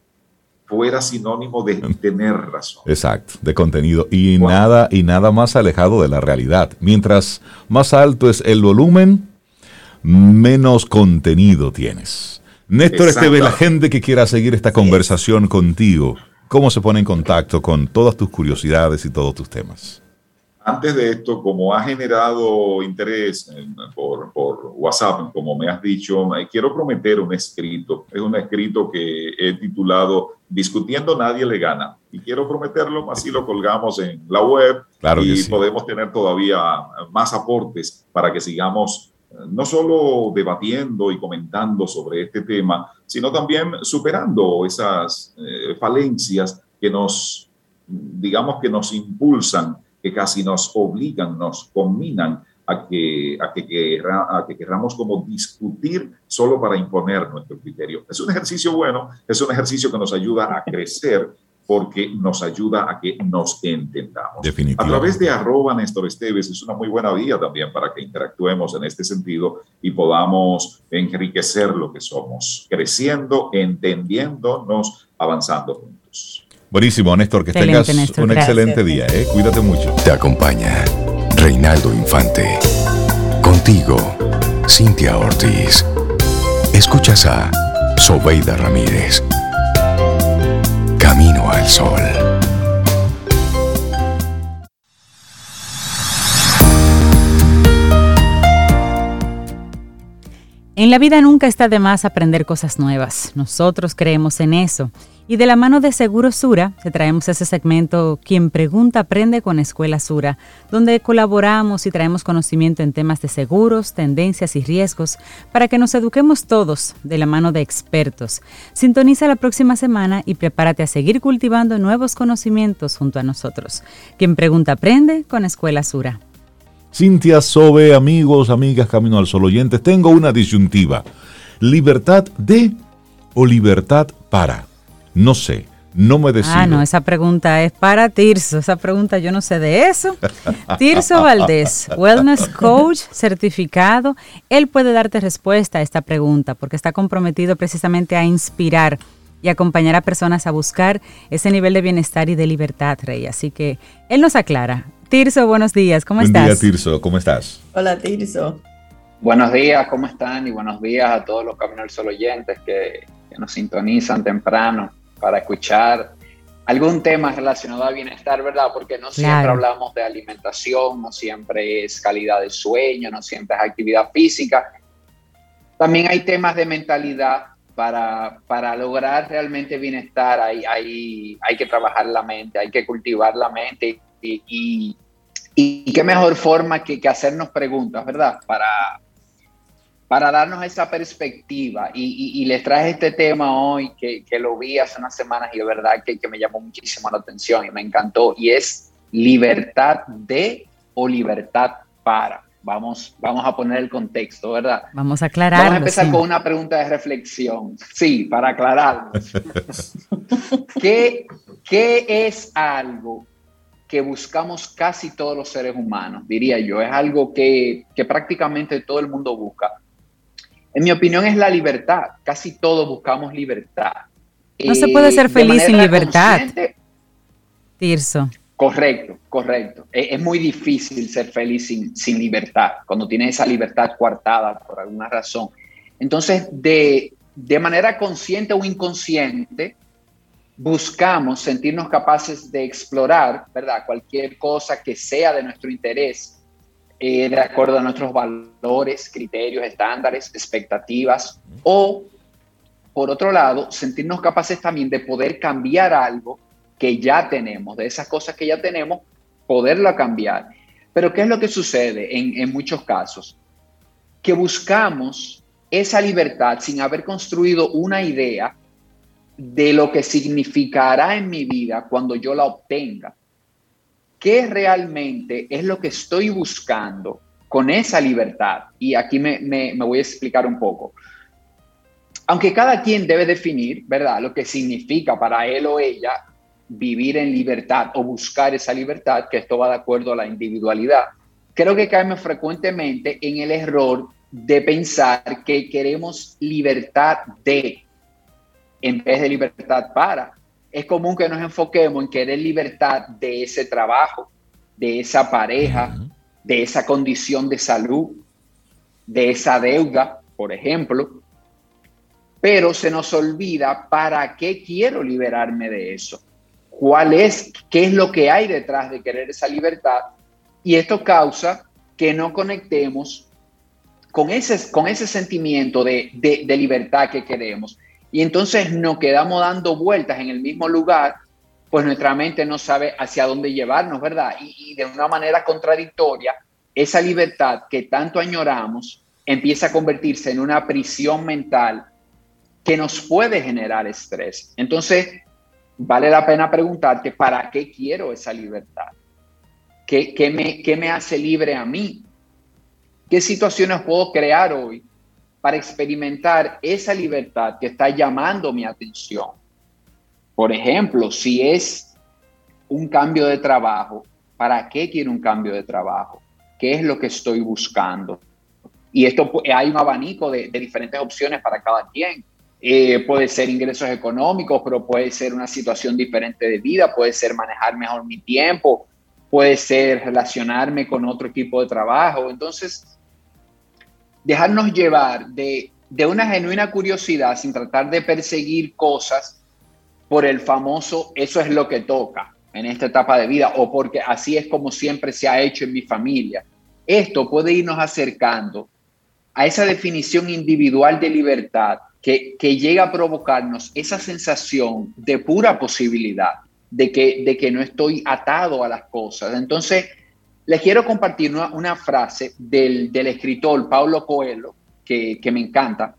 fuera sinónimo de tener razón. Exacto, de contenido y nada y nada más alejado de la realidad. Mientras más alto es el volumen, menos contenido tienes. Néstor Esteve, la gente que quiera seguir esta conversación contigo, ¿cómo se pone en contacto con todas tus curiosidades y todos tus temas? Antes de esto, como ha generado interés por, por, WhatsApp, como me has dicho, quiero prometer un escrito. Es un escrito que he titulado Discutiendo nadie le gana. Y quiero prometerlo, así lo colgamos en la web claro y podemos tener todavía más aportes para que sigamos eh, no solo debatiendo y comentando sobre este tema, sino también superando esas eh, falencias que nos, digamos, que nos impulsan que casi nos obligan, nos combinan a que, a que, a que querramos como discutir solo para imponer nuestro criterio. Es un ejercicio bueno, es un ejercicio que nos ayuda a crecer porque nos ayuda a que nos entendamos. A través de arroba Néstor Esteves es una muy buena vía también para que interactuemos en este sentido y podamos enriquecer lo que somos, creciendo, entendiéndonos, avanzando juntos. Buenísimo, Néstor, que tengas un excelente día. ¿eh? Cuídate mucho. Te acompaña Reinaldo Infante. Contigo, Cintia Ortiz. Escuchas a Sobeida Ramírez. Camino al Sol. En la vida nunca está de más aprender cosas nuevas. Nosotros creemos en eso. Y de la mano de Seguro Sura, te traemos ese segmento Quien pregunta aprende con Escuela Sura, donde colaboramos y traemos conocimiento en temas de seguros, tendencias y riesgos para que nos eduquemos todos de la mano de expertos. Sintoniza la próxima semana y prepárate a seguir cultivando nuevos conocimientos junto a nosotros. Quien pregunta aprende con Escuela Sura. Cintia Sobe, amigos, amigas, Camino al Sol oyentes, tengo una disyuntiva. ¿Libertad de o libertad para? No sé, no me decido. Ah, no, esa pregunta es para Tirso. Esa pregunta yo no sé de eso. Tirso Valdés, Wellness Coach certificado. Él puede darte respuesta a esta pregunta porque está comprometido precisamente a inspirar y acompañar a personas a buscar ese nivel de bienestar y de libertad, Rey. Así que él nos aclara. Tirso, buenos días, ¿cómo estás? Buen día, Tirso, ¿cómo estás? Hola, Tirso. Buenos días, ¿cómo están? Y buenos días a todos los Camino al Sol oyentes que nos sintonizan temprano para escuchar algún tema relacionado al bienestar, ¿verdad? Porque no siempre hablamos de alimentación, no siempre es calidad de sueño, no siempre es actividad física. También hay temas de mentalidad para, para lograr realmente bienestar. Hay, hay, hay que trabajar la mente, hay que cultivar la mente y, y, y qué mejor forma que, que hacernos preguntas, ¿verdad? Para, para darnos esa perspectiva. Y, les traje este tema hoy que, lo vi hace unas semanas y de verdad que, me llamó muchísimo la atención y me encantó. Y es libertad de o libertad para. Vamos, vamos a poner el contexto, ¿verdad? Vamos a aclarar. Vamos a empezar con una pregunta de reflexión. Sí, para aclarar. ¿Qué, ¿Qué es algo que buscamos casi todos los seres humanos, diría yo? Es algo que, que prácticamente todo el mundo busca en mi opinión, es la libertad. Casi todos buscamos libertad. No se puede ser feliz sin libertad. Tirso. Correcto, correcto. Es, muy difícil ser feliz sin, sin libertad, cuando tienes esa libertad coartada por alguna razón. Entonces, de, de manera consciente o inconsciente, buscamos sentirnos capaces de explorar, ¿verdad? Cualquier cosa que sea de nuestro interés eh, de acuerdo a nuestros valores, criterios, estándares, expectativas, o, por otro lado, sentirnos capaces también de poder cambiar algo que ya tenemos, de esas cosas que ya tenemos, poderla cambiar. Pero ¿qué es lo que sucede en, en muchos casos? Que buscamos esa libertad sin haber construido una idea de lo que significará en mi vida cuando yo la obtenga qué realmente es lo que estoy buscando con esa libertad. Y aquí me, voy a explicar un poco. Aunque cada quien debe definir, ¿verdad?, lo que significa para él o ella vivir en libertad o buscar esa libertad, que esto va de acuerdo a la individualidad. Creo que caemos frecuentemente en el error de pensar que queremos libertad de, en vez de libertad para. Es común que nos enfoquemos en querer libertad de ese trabajo, de esa pareja, de esa condición de salud, de esa deuda, por ejemplo, pero se nos olvida para qué quiero liberarme de eso, cuál es, qué es lo que hay detrás de querer esa libertad. Y esto causa que no conectemos con ese, con ese sentimiento de, de, libertad que queremos. Y entonces nos quedamos dando vueltas en el mismo lugar, pues nuestra mente no sabe hacia dónde llevarnos, ¿verdad? Y, de una manera contradictoria, esa libertad que tanto añoramos empieza a convertirse en una prisión mental que nos puede generar estrés. Entonces, vale la pena preguntarte, ¿para qué quiero esa libertad? ¿Qué, qué, me, ¿Qué me hace libre a mí? ¿Qué situaciones puedo crear hoy para experimentar esa libertad que está llamando mi atención? Por ejemplo, si es un cambio de trabajo, ¿para qué quiero un cambio de trabajo? ¿Qué es lo que estoy buscando? Y esto hay un abanico de, diferentes opciones para cada quien. Eh, puede ser ingresos económicos, pero puede ser una situación diferente de vida, puede ser manejar mejor mi tiempo, puede ser relacionarme con otro equipo de trabajo. Entonces, dejarnos llevar de, de una genuina curiosidad sin tratar de perseguir cosas por el famoso eso es lo que toca en esta etapa de vida o porque así es como siempre se ha hecho en mi familia. Esto puede irnos acercando a esa definición individual de libertad que, llega a provocarnos esa sensación de pura posibilidad, de que, de que no estoy atado a las cosas. Entonces, les quiero compartir una, frase del, escritor Paulo Coelho, que, me encanta,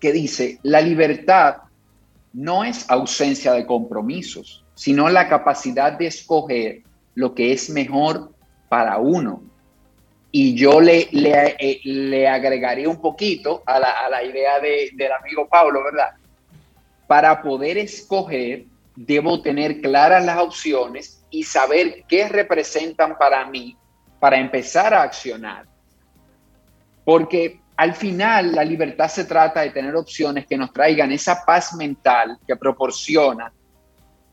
que dice, la libertad no es ausencia de compromisos, sino la capacidad de escoger lo que es mejor para uno y yo le, le, eh, agregaría un poquito a la, idea de, del amigo Pablo, ¿verdad? Para poder escoger, debo tener claras las opciones y saber qué representan para mí para empezar a accionar. Porque al final la libertad se trata de tener opciones que nos traigan esa paz mental que proporciona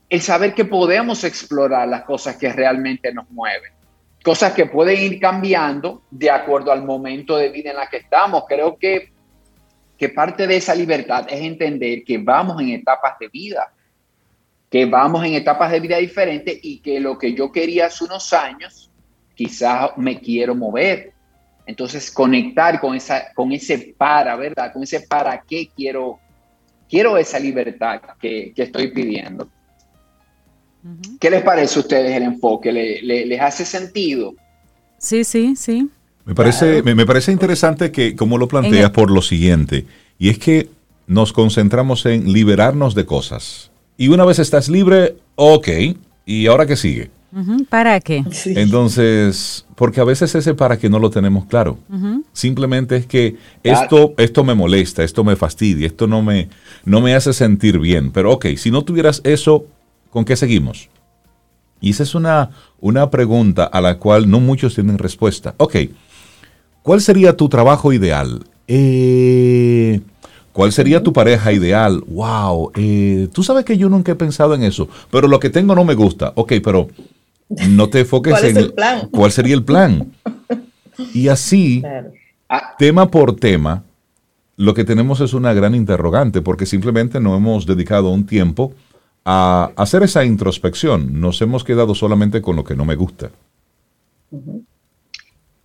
el saber que podemos explorar las cosas que realmente nos mueven cosas que pueden ir cambiando de acuerdo al momento de vida en la que estamos. Creo que, que parte de esa libertad es entender que vamos en etapas de vida, que vamos en etapas de vida diferentes y que lo que yo quería hace unos años, quizás me quiero mover. Entonces, conectar con, esa, con ese para, ¿verdad? Con ese para qué quiero, quiero esa libertad que, que estoy pidiendo. ¿Qué les parece a ustedes el enfoque? les hace sentido? Sí, sí, sí. Me parece, me, parece interesante que como lo planteas por lo siguiente, y es que nos concentramos en liberarnos de cosas. Y una vez estás libre, ok, ¿y ahora qué sigue? ¿Para qué? Entonces, porque a veces ese para qué no lo tenemos claro. Simplemente es que esto, esto me molesta, esto me fastidia, esto no me, no me hace sentir bien. Pero ok, si no tuvieras eso, ¿con qué seguimos? Y esa es una, una pregunta a la cual no muchos tienen respuesta. Ok, ¿cuál sería tu trabajo ideal? Eh, ¿Cuál sería tu pareja ideal? Wow, eh, tú sabes que yo nunca he pensado en eso, pero lo que tengo no me gusta. Ok, pero no te enfoques ¿Cuál en es el plan? cuál sería el plan. Y así, Ah, tema por tema, lo que tenemos es una gran interrogante, porque simplemente no hemos dedicado un tiempo a hacer esa introspección. Nos hemos quedado solamente con lo que no me gusta.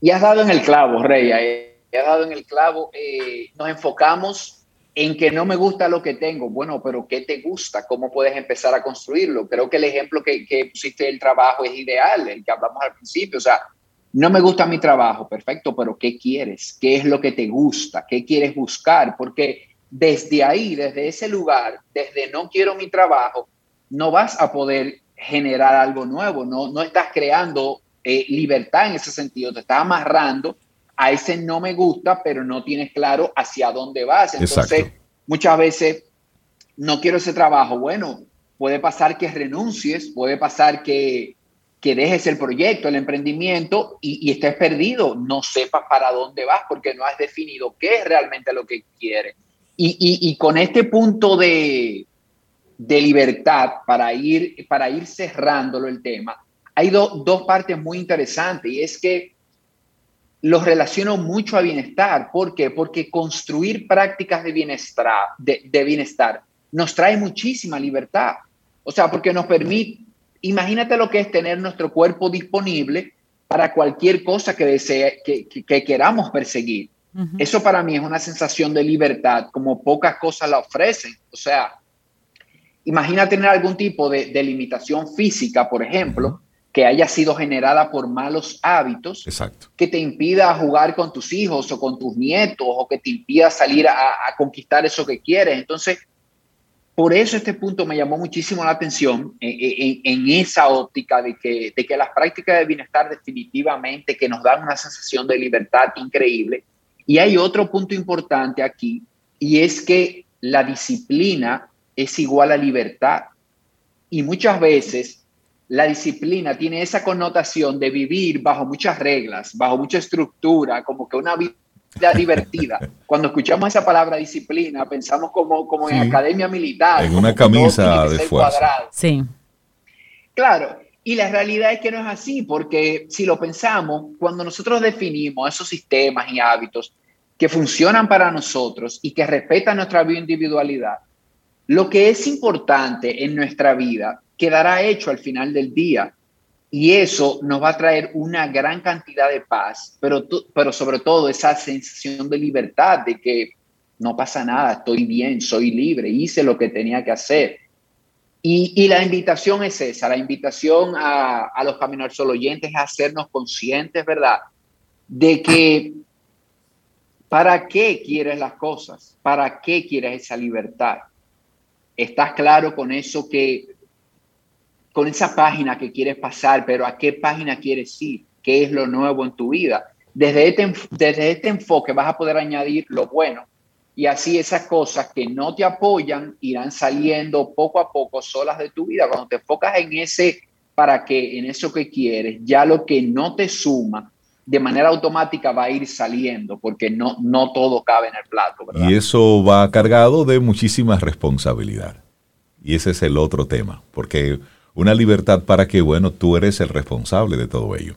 Y has dado en el clavo, Rey. Has dado en el clavo. eh, nos enfocamos en que no me gusta lo que tengo. Bueno, pero ¿qué te gusta? ¿Cómo puedes empezar a construirlo? Creo que el ejemplo que, que pusiste del trabajo es ideal, el que hablamos al principio. O sea, no me gusta mi trabajo, perfecto, pero ¿qué quieres? ¿Qué es lo que te gusta? ¿Qué quieres buscar? Porque desde ahí, desde ese lugar, desde no quiero mi trabajo, no vas a poder generar algo nuevo, no, no estás creando eh, libertad en ese sentido, te estás amarrando a ese no me gusta, pero no tienes claro hacia dónde vas. Entonces, Exacto. muchas veces no quiero ese trabajo. Bueno, puede pasar que renuncies, puede pasar que, que dejes el proyecto, el emprendimiento y, estés perdido, no sepas para dónde vas porque no has definido qué es realmente lo que quieres. Y, con este punto de, de, libertad para ir, para ir cerrándolo el tema, hay dos partes muy interesantes y es que los relaciono mucho a bienestar. ¿Por qué? Porque construir prácticas de bienestar, de bienestar nos trae muchísima libertad. O sea, porque nos permite, imagínate lo que es tener nuestro cuerpo disponible para cualquier cosa que, desee, que, queramos perseguir. Eso para mí es una sensación de libertad, como pocas cosas la ofrecen. O sea, imagina tener algún tipo de, limitación física, por ejemplo, que haya sido generada por malos hábitos, que te impida jugar con tus hijos o con tus nietos o que te impida salir a, a conquistar eso que quieres. Entonces, por eso este punto me llamó muchísimo la atención en, esa óptica de que, de que las prácticas de bienestar definitivamente que nos dan una sensación de libertad increíble. Y hay otro punto importante aquí, y es que la disciplina es igual a libertad. Y muchas veces la disciplina tiene esa connotación de vivir bajo muchas reglas, bajo mucha estructura, como que una vida divertida. Cuando escuchamos esa palabra disciplina, pensamos como, como en academia militar. En una camisa de fuerza. Sí. Claro, y la realidad es que no es así, porque si lo pensamos, cuando nosotros definimos esos sistemas y hábitos que funcionan para nosotros y que respetan nuestra bioindividualidad, lo que es importante en nuestra vida quedará hecho al final del día. Y eso nos va a traer una gran cantidad de paz, pero, pero sobre todo esa sensación de libertad, de que no pasa nada, estoy bien, soy libre, hice lo que tenía que hacer. Y, la invitación es esa, la invitación a, a los caminar solo oyentes es hacernos conscientes, ¿verdad? De que ¿para qué quieres las cosas? ¿Para qué quieres esa libertad? ¿Estás claro con eso que con esa página que quieres pasar, pero a qué página quieres ir, qué es lo nuevo en tu vida. Desde este, desde este enfoque vas a poder añadir lo bueno y así esas cosas que no te apoyan irán saliendo poco a poco solas de tu vida. Cuando te enfocas en ese para qué, en eso que quieres, ya lo que no te suma de manera automática va a ir saliendo porque no, no todo cabe en el plato. Y eso va cargado de muchísima responsabilidad. Y ese es el otro tema, porque una libertad para que, bueno, tú eres el responsable de todo ello.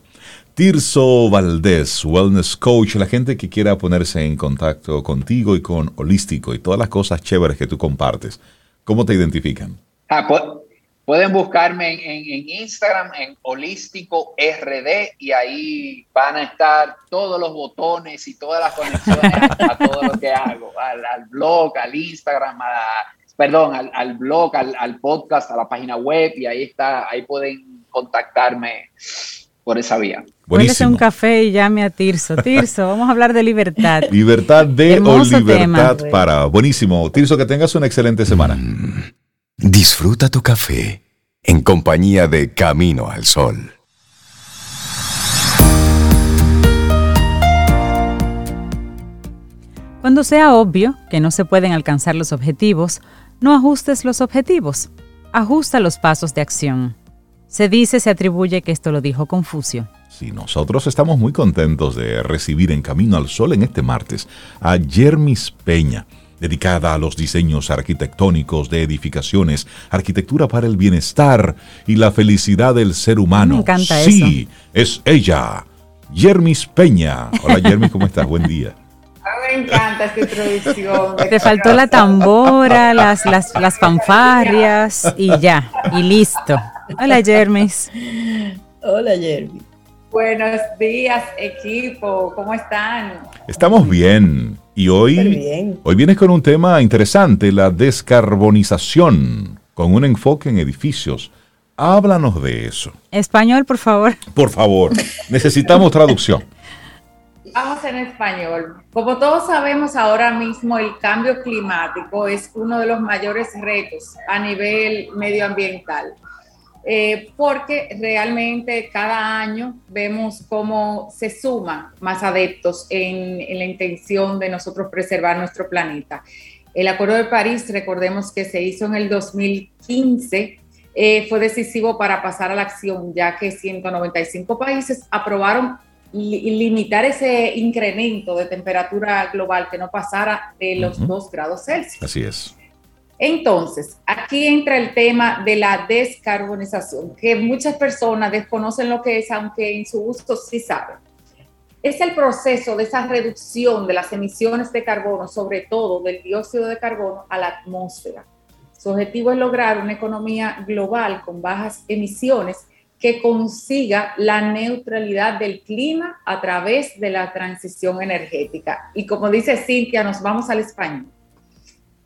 Tirso Valdés, Wellness Coach, la gente que quiera ponerse en contacto contigo y con Holístico y todas las cosas chéveres que tú compartes, ¿cómo te identifican? Ah, pueden buscarme en, Instagram, en Holístico RD, y ahí van a estar todos los botones y todas las conexiones a, todo lo que hago, al, al blog, al Instagram, a perdón, al, blog, al, podcast, a la página web y ahí está, ahí pueden contactarme por esa vía. Buenísimo. un café y llame a Tirso. Tirso, vamos a hablar de libertad. Libertad de o libertad para. Buenísimo. Tirso, que tengas una excelente semana. Mm, disfruta tu café en compañía de Camino al Sol. Cuando sea obvio que no se pueden alcanzar los objetivos, no ajustes los objetivos, ajusta los pasos de acción. Se dice, se atribuye que esto lo dijo Confucio. Sí, nosotros estamos muy contentos de recibir en Camino al Sol en este martes a Jermis Peña, dedicada a los diseños arquitectónicos de edificaciones, arquitectura para el bienestar y la felicidad del ser humano. Me encanta sí, es ella, Jermis Peña. Hola Jermis, ¿cómo estás? Buen día. Me encanta esta introducción. Te faltó la tambora, las, las, las fanfarrias y ya, y listo. Hola, Jermis. Hola, Jermis. Buenos días, equipo. ¿Cómo están? Estamos bien. Y hoy, hoy vienes con un tema interesante, la descarbonización, con un enfoque en edificios. Háblanos de eso. Español, por favor. Por favor. Necesitamos traducción. Vamos en español. Como todos sabemos ahora mismo, el cambio climático es uno de los mayores retos a nivel medioambiental, eh, porque realmente cada año vemos cómo se suman más adeptos en, la intención de nosotros preservar nuestro planeta. El Acuerdo de París, recordemos que se hizo en el 2015, eh, fue decisivo para pasar a la acción, ya que 195 países aprobaron limitar ese incremento de temperatura global que no pasara de los 2 grados Celsius. Así es. Entonces, aquí entra el tema de la descarbonización, que muchas personas desconocen lo que es, aunque en su uso sí saben. Es el proceso de esa reducción de las emisiones de carbono, sobre todo del dióxido de carbono, a la atmósfera. Su objetivo es lograr una economía global con bajas emisiones que consiga la neutralidad del clima a través de la transición energética. Y como dice Cintia, nos vamos al español.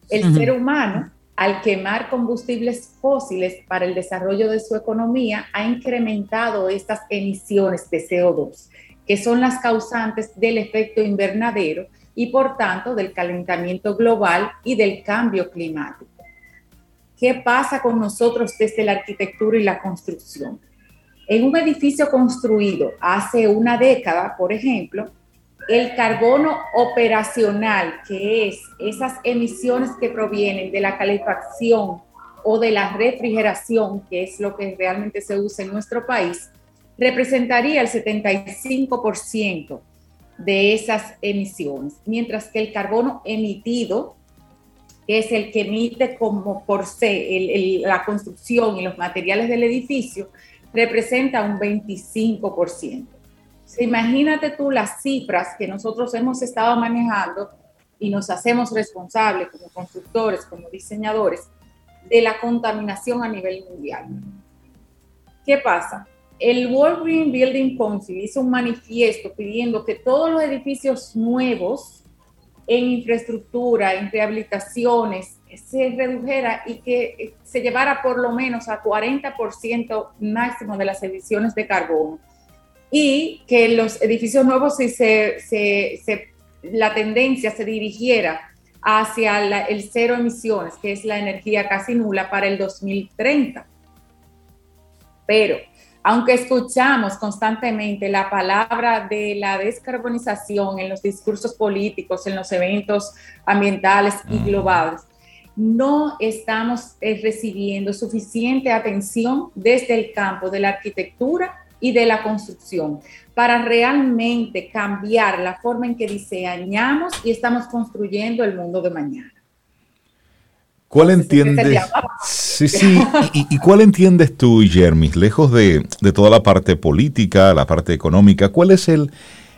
El ser humano, al quemar combustibles fósiles para el desarrollo de su economía, ha incrementado estas emisiones de CO2, que son las causantes del efecto invernadero y por tanto del calentamiento global y del cambio climático. ¿Qué pasa con nosotros desde la arquitectura y la construcción? En un edificio construido hace una década, por ejemplo, el carbono operacional, que es esas emisiones que provienen de la calefacción o de la refrigeración, que es lo que realmente se usa en nuestro país, representaría el 75% de esas emisiones, mientras que el carbono emitido, que es el que emite como por sí la construcción y los materiales del edificio, representa un 25%. imagínate tú las cifras que nosotros hemos estado manejando y nos hacemos responsables como constructores, como diseñadores, de la contaminación a nivel mundial. ¿Qué pasa? El World Green Building Council hizo un manifiesto pidiendo que todos los edificios nuevos en infraestructura, en rehabilitaciones, se redujera y que se llevara por lo menos a 40% máximo de las emisiones de carbono. Y que los edificios nuevos, si se, se, la tendencia se dirigiera hacia el cero emisiones, que es la energía casi nula para el 2030. Pero aunque escuchamos constantemente la palabra de la descarbonización en los discursos políticos, en los eventos ambientales y globales, no estamos eh, recibiendo suficiente atención desde el campo de la arquitectura y de la construcción para realmente cambiar la forma en que diseñamos y estamos construyendo el mundo de mañana. ¿Cuál entiendes? Sí, sí. ¿Y, cuál entiendes tú, Jeremy, lejos de, toda la parte política, la parte económica, cuál es el,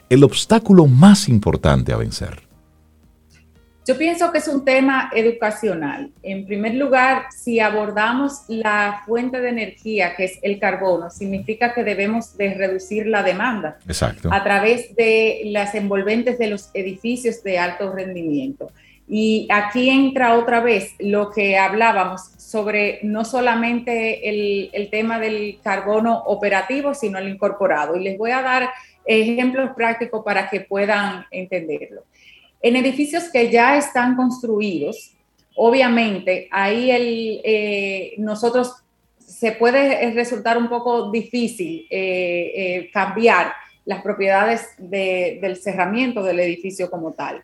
el obstáculo más importante a vencer? Yo pienso que es un tema educacional. En primer lugar, si abordamos la fuente de energía, que es el carbono, significa que debemos de reducir la demanda Exacto. a través de las envolventes de los edificios de alto rendimiento. Y aquí entra otra vez lo que hablábamos sobre no solamente el, tema del carbono operativo, sino el incorporado. Y les voy a dar ejemplos prácticos para que puedan entenderlo. En edificios que ya están construidos, obviamente ahí eh, nosotros se puede resultar un poco difícil eh, cambiar las propiedades del cerramiento del edificio como tal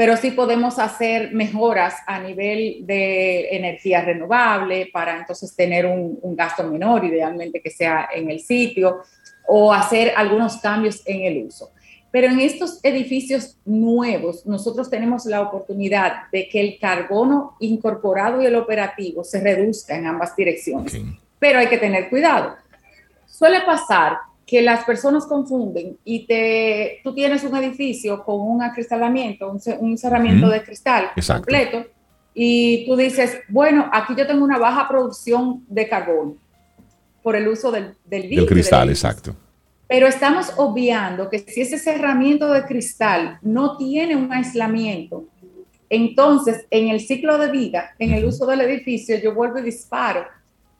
pero sí podemos hacer mejoras a nivel de energía renovable para entonces tener un, gasto menor, idealmente que sea en el sitio, o hacer algunos cambios en el uso. Pero en estos edificios nuevos, nosotros tenemos la oportunidad de que el carbono incorporado y el operativo se reduzca en ambas direcciones. Pero hay que tener cuidado. Suele pasar que las personas confunden y te, tú tienes un edificio con un acristalamiento, un, cerramiento de cristal completo, y tú dices, bueno, aquí yo tengo una baja producción de carbono por el uso del, del, cristal, exacto. Pero estamos obviando que si ese cerramiento de cristal no tiene un aislamiento, entonces en el ciclo de vida, en el uso del edificio, yo vuelvo y disparo,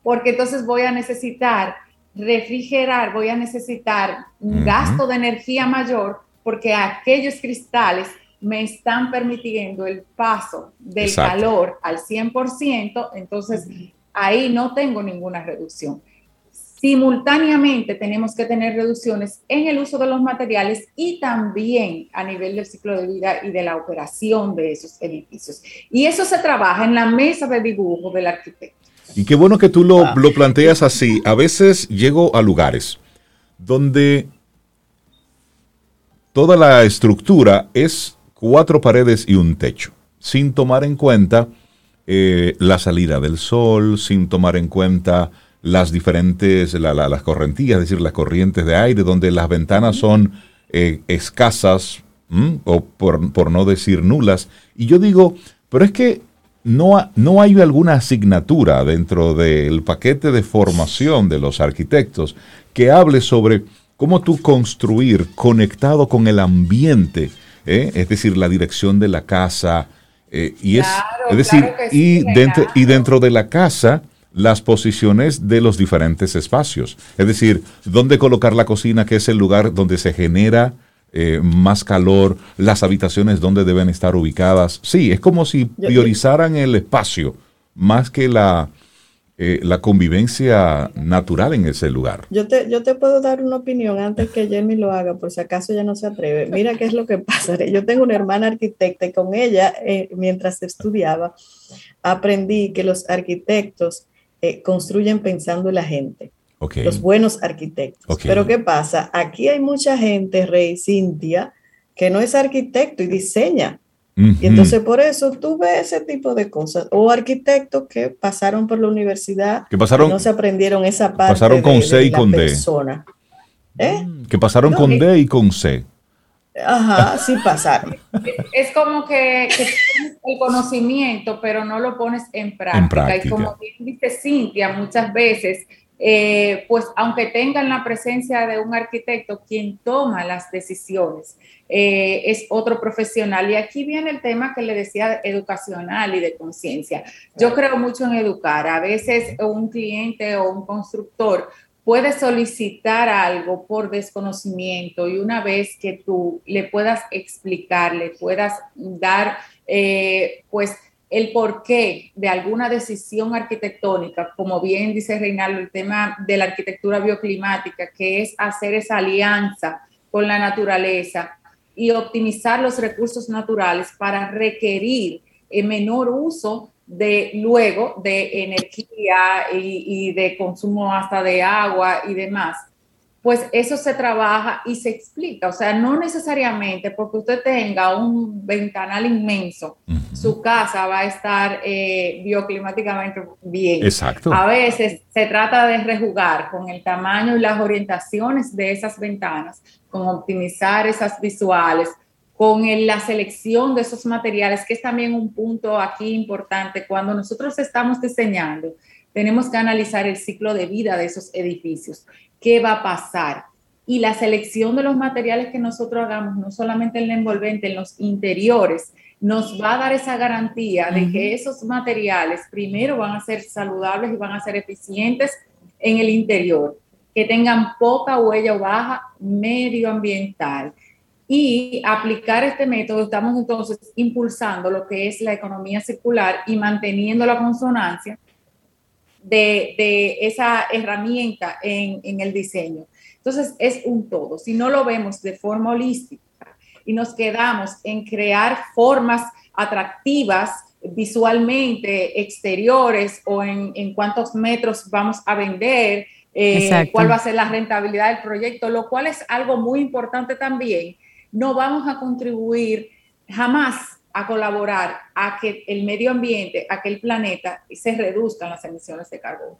porque entonces voy a necesitar refrigerar, voy a necesitar un gasto de energía mayor porque aquellos cristales me están permitiendo el paso del calor al 100%, entonces ahí no tengo ninguna reducción. Simultáneamente tenemos que tener reducciones en el uso de los materiales y también a nivel del ciclo de vida y de la operación de esos edificios. Y eso se trabaja en la mesa de dibujo del arquitecto. Y qué bueno que tú lo, ah. lo planteas así. A veces llego a lugares donde toda la estructura es cuatro paredes y un techo, sin tomar en cuenta eh, la salida del sol, sin tomar en cuenta las diferentes, las correntías, es decir, las corrientes de aire, donde las ventanas son eh, escasas, o por, por, no decir nulas. Y yo digo, pero es que no, no hay alguna asignatura dentro del paquete de formación de los arquitectos que hable sobre cómo tú construir conectado con el ambiente, ¿eh? es decir, la dirección de la casa. Eh, y es, es decir, y, dentro, y dentro de la casa, las posiciones de los diferentes espacios. Es decir, dónde colocar la cocina, que es el lugar donde se genera eh, más calor, las habitaciones donde deben estar ubicadas. Sí, es como si priorizaran el espacio más que la, eh, la convivencia natural en ese lugar. Yo te, yo te puedo dar una opinión antes que Jamie lo haga, por si acaso ya no se atreve. Mira qué es lo que pasa. Yo tengo una hermana arquitecta y con ella, eh, mientras estudiaba, aprendí que los arquitectos construyen pensando en la gente los buenos arquitectos. Pero ¿qué pasa? Aquí hay mucha gente, Rey Cintia, que no es arquitecto y diseña. Y entonces por eso tú ves ese tipo de cosas. O arquitectos que pasaron por la universidad que pasaron, no se aprendieron esa parte. Pasaron con C y con D. ¿Eh? Que pasaron con D y con C. Ajá, sí pasaron. Es como que, tienes el conocimiento, pero no lo pones en práctica. en práctica. Y como dice Cintia, muchas veces eh, pues aunque tengan la presencia de un arquitecto, quien toma las decisiones eh, es otro profesional. Y aquí viene el tema que le decía educacional y de conciencia. Yo creo mucho en educar. A veces un cliente o un constructor puede solicitar algo por desconocimiento y una vez que tú le puedas explicar, le puedas dar, eh, pues, el porqué de alguna decisión arquitectónica, como bien dice Reinaldo, el tema de la arquitectura bioclimática, que es hacer esa alianza con la naturaleza y optimizar los recursos naturales para requerir el menor uso de luego de energía y, y de consumo hasta de agua y demás pues eso se trabaja y se explica. O sea, no necesariamente porque usted tenga un ventanal inmenso, su casa va a estar eh, bioclimáticamente bien. Exacto. A veces se trata de rejugar con el tamaño y las orientaciones de esas ventanas, con optimizar esas visuales, con la selección de esos materiales, que es también un punto aquí importante. Cuando nosotros estamos diseñando, tenemos que analizar el ciclo de vida de esos edificios qué va a pasar. Y la selección de los materiales que nosotros hagamos, no solamente en el envolvente, en los interiores, nos va a dar esa garantía de que esos materiales primero van a ser saludables y van a ser eficientes en el interior, que tengan poca huella o baja medioambiental. Y aplicar este método, estamos entonces impulsando lo que es la economía circular y manteniendo la consonancia de, esa herramienta en, el diseño. Entonces, es un todo. Si no lo vemos de forma holística y nos quedamos en crear formas atractivas visualmente, exteriores o en, cuántos metros vamos a vender, eh, cuál va a ser la rentabilidad del proyecto, lo cual es algo muy importante también, no vamos a contribuir jamás a colaborar a que el medio ambiente, a que el planeta se reduzcan las emisiones de carbono.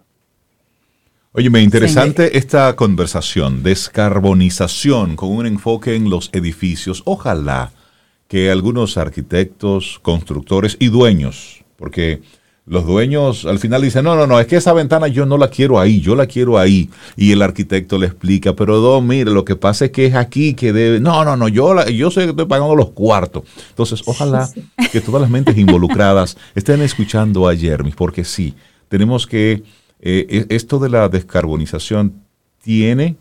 Oye, me interesante esta conversación, descarbonización con un enfoque en los edificios. Ojalá que algunos arquitectos, constructores y dueños, porque los dueños al final dicen, no, no, no, es que esa ventana yo no la quiero ahí, yo la quiero ahí. Y el arquitecto le explica, pero no, mire, lo que pasa es que es aquí que debe, no, no, no, yo, yo sé que estoy pagando los cuartos. Entonces, ojalá que todas las mentes involucradas estén escuchando a Jeremy, porque sí, tenemos que, eh, e, esto de la descarbonización tiene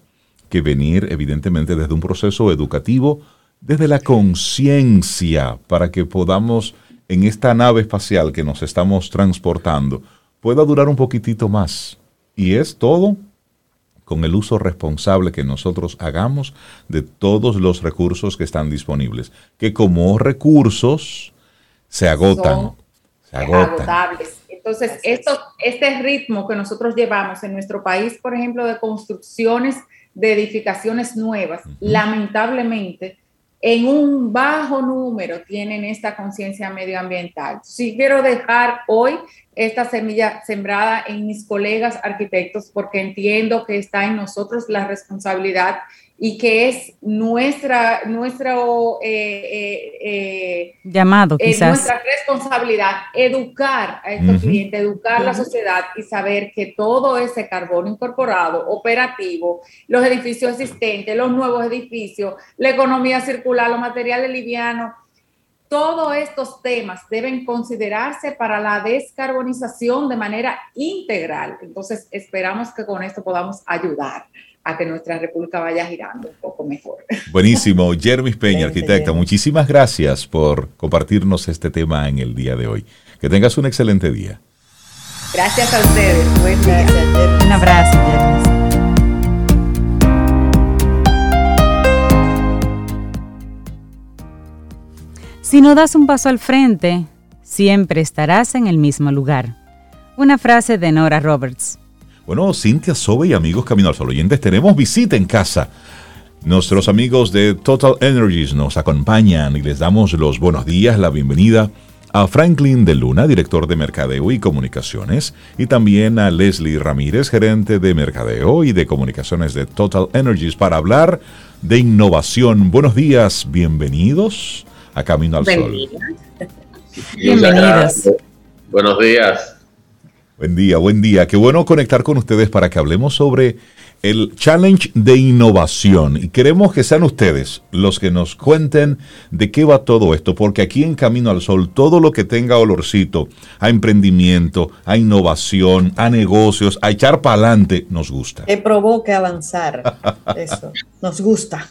que venir evidentemente desde un proceso educativo, desde la conciencia, para que podamos en esta nave espacial que nos estamos transportando pueda durar un poquitito más. Y es todo con el uso responsable que nosotros hagamos de todos los recursos que están disponibles, que como recursos se agotan. se agotan. Entonces, esto, este ritmo que nosotros llevamos en nuestro país, por ejemplo, de construcciones de edificaciones nuevas, lamentablemente, en un bajo número tienen esta conciencia medioambiental. Sí quiero dejar hoy esta semilla sembrada en mis colegas arquitectos porque entiendo que está en nosotros la responsabilidad y que es nuestra, nuestro eh, eh, eh, llamado, quizás. nuestra responsabilidad educar a estos clientes, educar a la sociedad y saber que todo ese carbono incorporado, operativo, los edificios existentes, los nuevos edificios, la economía circular, los materiales livianos, todos estos temas deben considerarse para la descarbonización de manera integral. Entonces, esperamos que con esto podamos ayudar a que nuestra república vaya girando un poco mejor. Buenísimo. Jermis Peña, arquitecta, muchísimas gracias por compartirnos este tema en el día de hoy. Que tengas un excelente día. Gracias a ustedes. Buen día. Un abrazo, Jermis. Si no das un paso al frente, siempre estarás en el mismo lugar. Una frase de Nora Roberts. Bueno, Cintia Sobe y amigos Camino al Sol oyentes, tenemos visita en casa. Nuestros amigos de Total Energies nos acompañan y les damos los buenos días, la bienvenida a Franklin de Luna, director de Mercadeo y Comunicaciones, y también a Leslie Ramírez, gerente de Mercadeo y de Comunicaciones de Total Energies, para hablar de innovación. Buenos días, bienvenidos a Camino al Sol. Bienvenidos. Buenos días. Buen día, buen día. Qué bueno conectar con ustedes para que hablemos sobre el challenge de innovación. Y queremos que sean ustedes los que nos cuenten de qué va todo esto, porque aquí en Camino al Sol, todo lo que tenga olorcito a emprendimiento, a innovación, a negocios, a echar para adelante, nos gusta. Que provoque avanzar. Eso, nos gusta.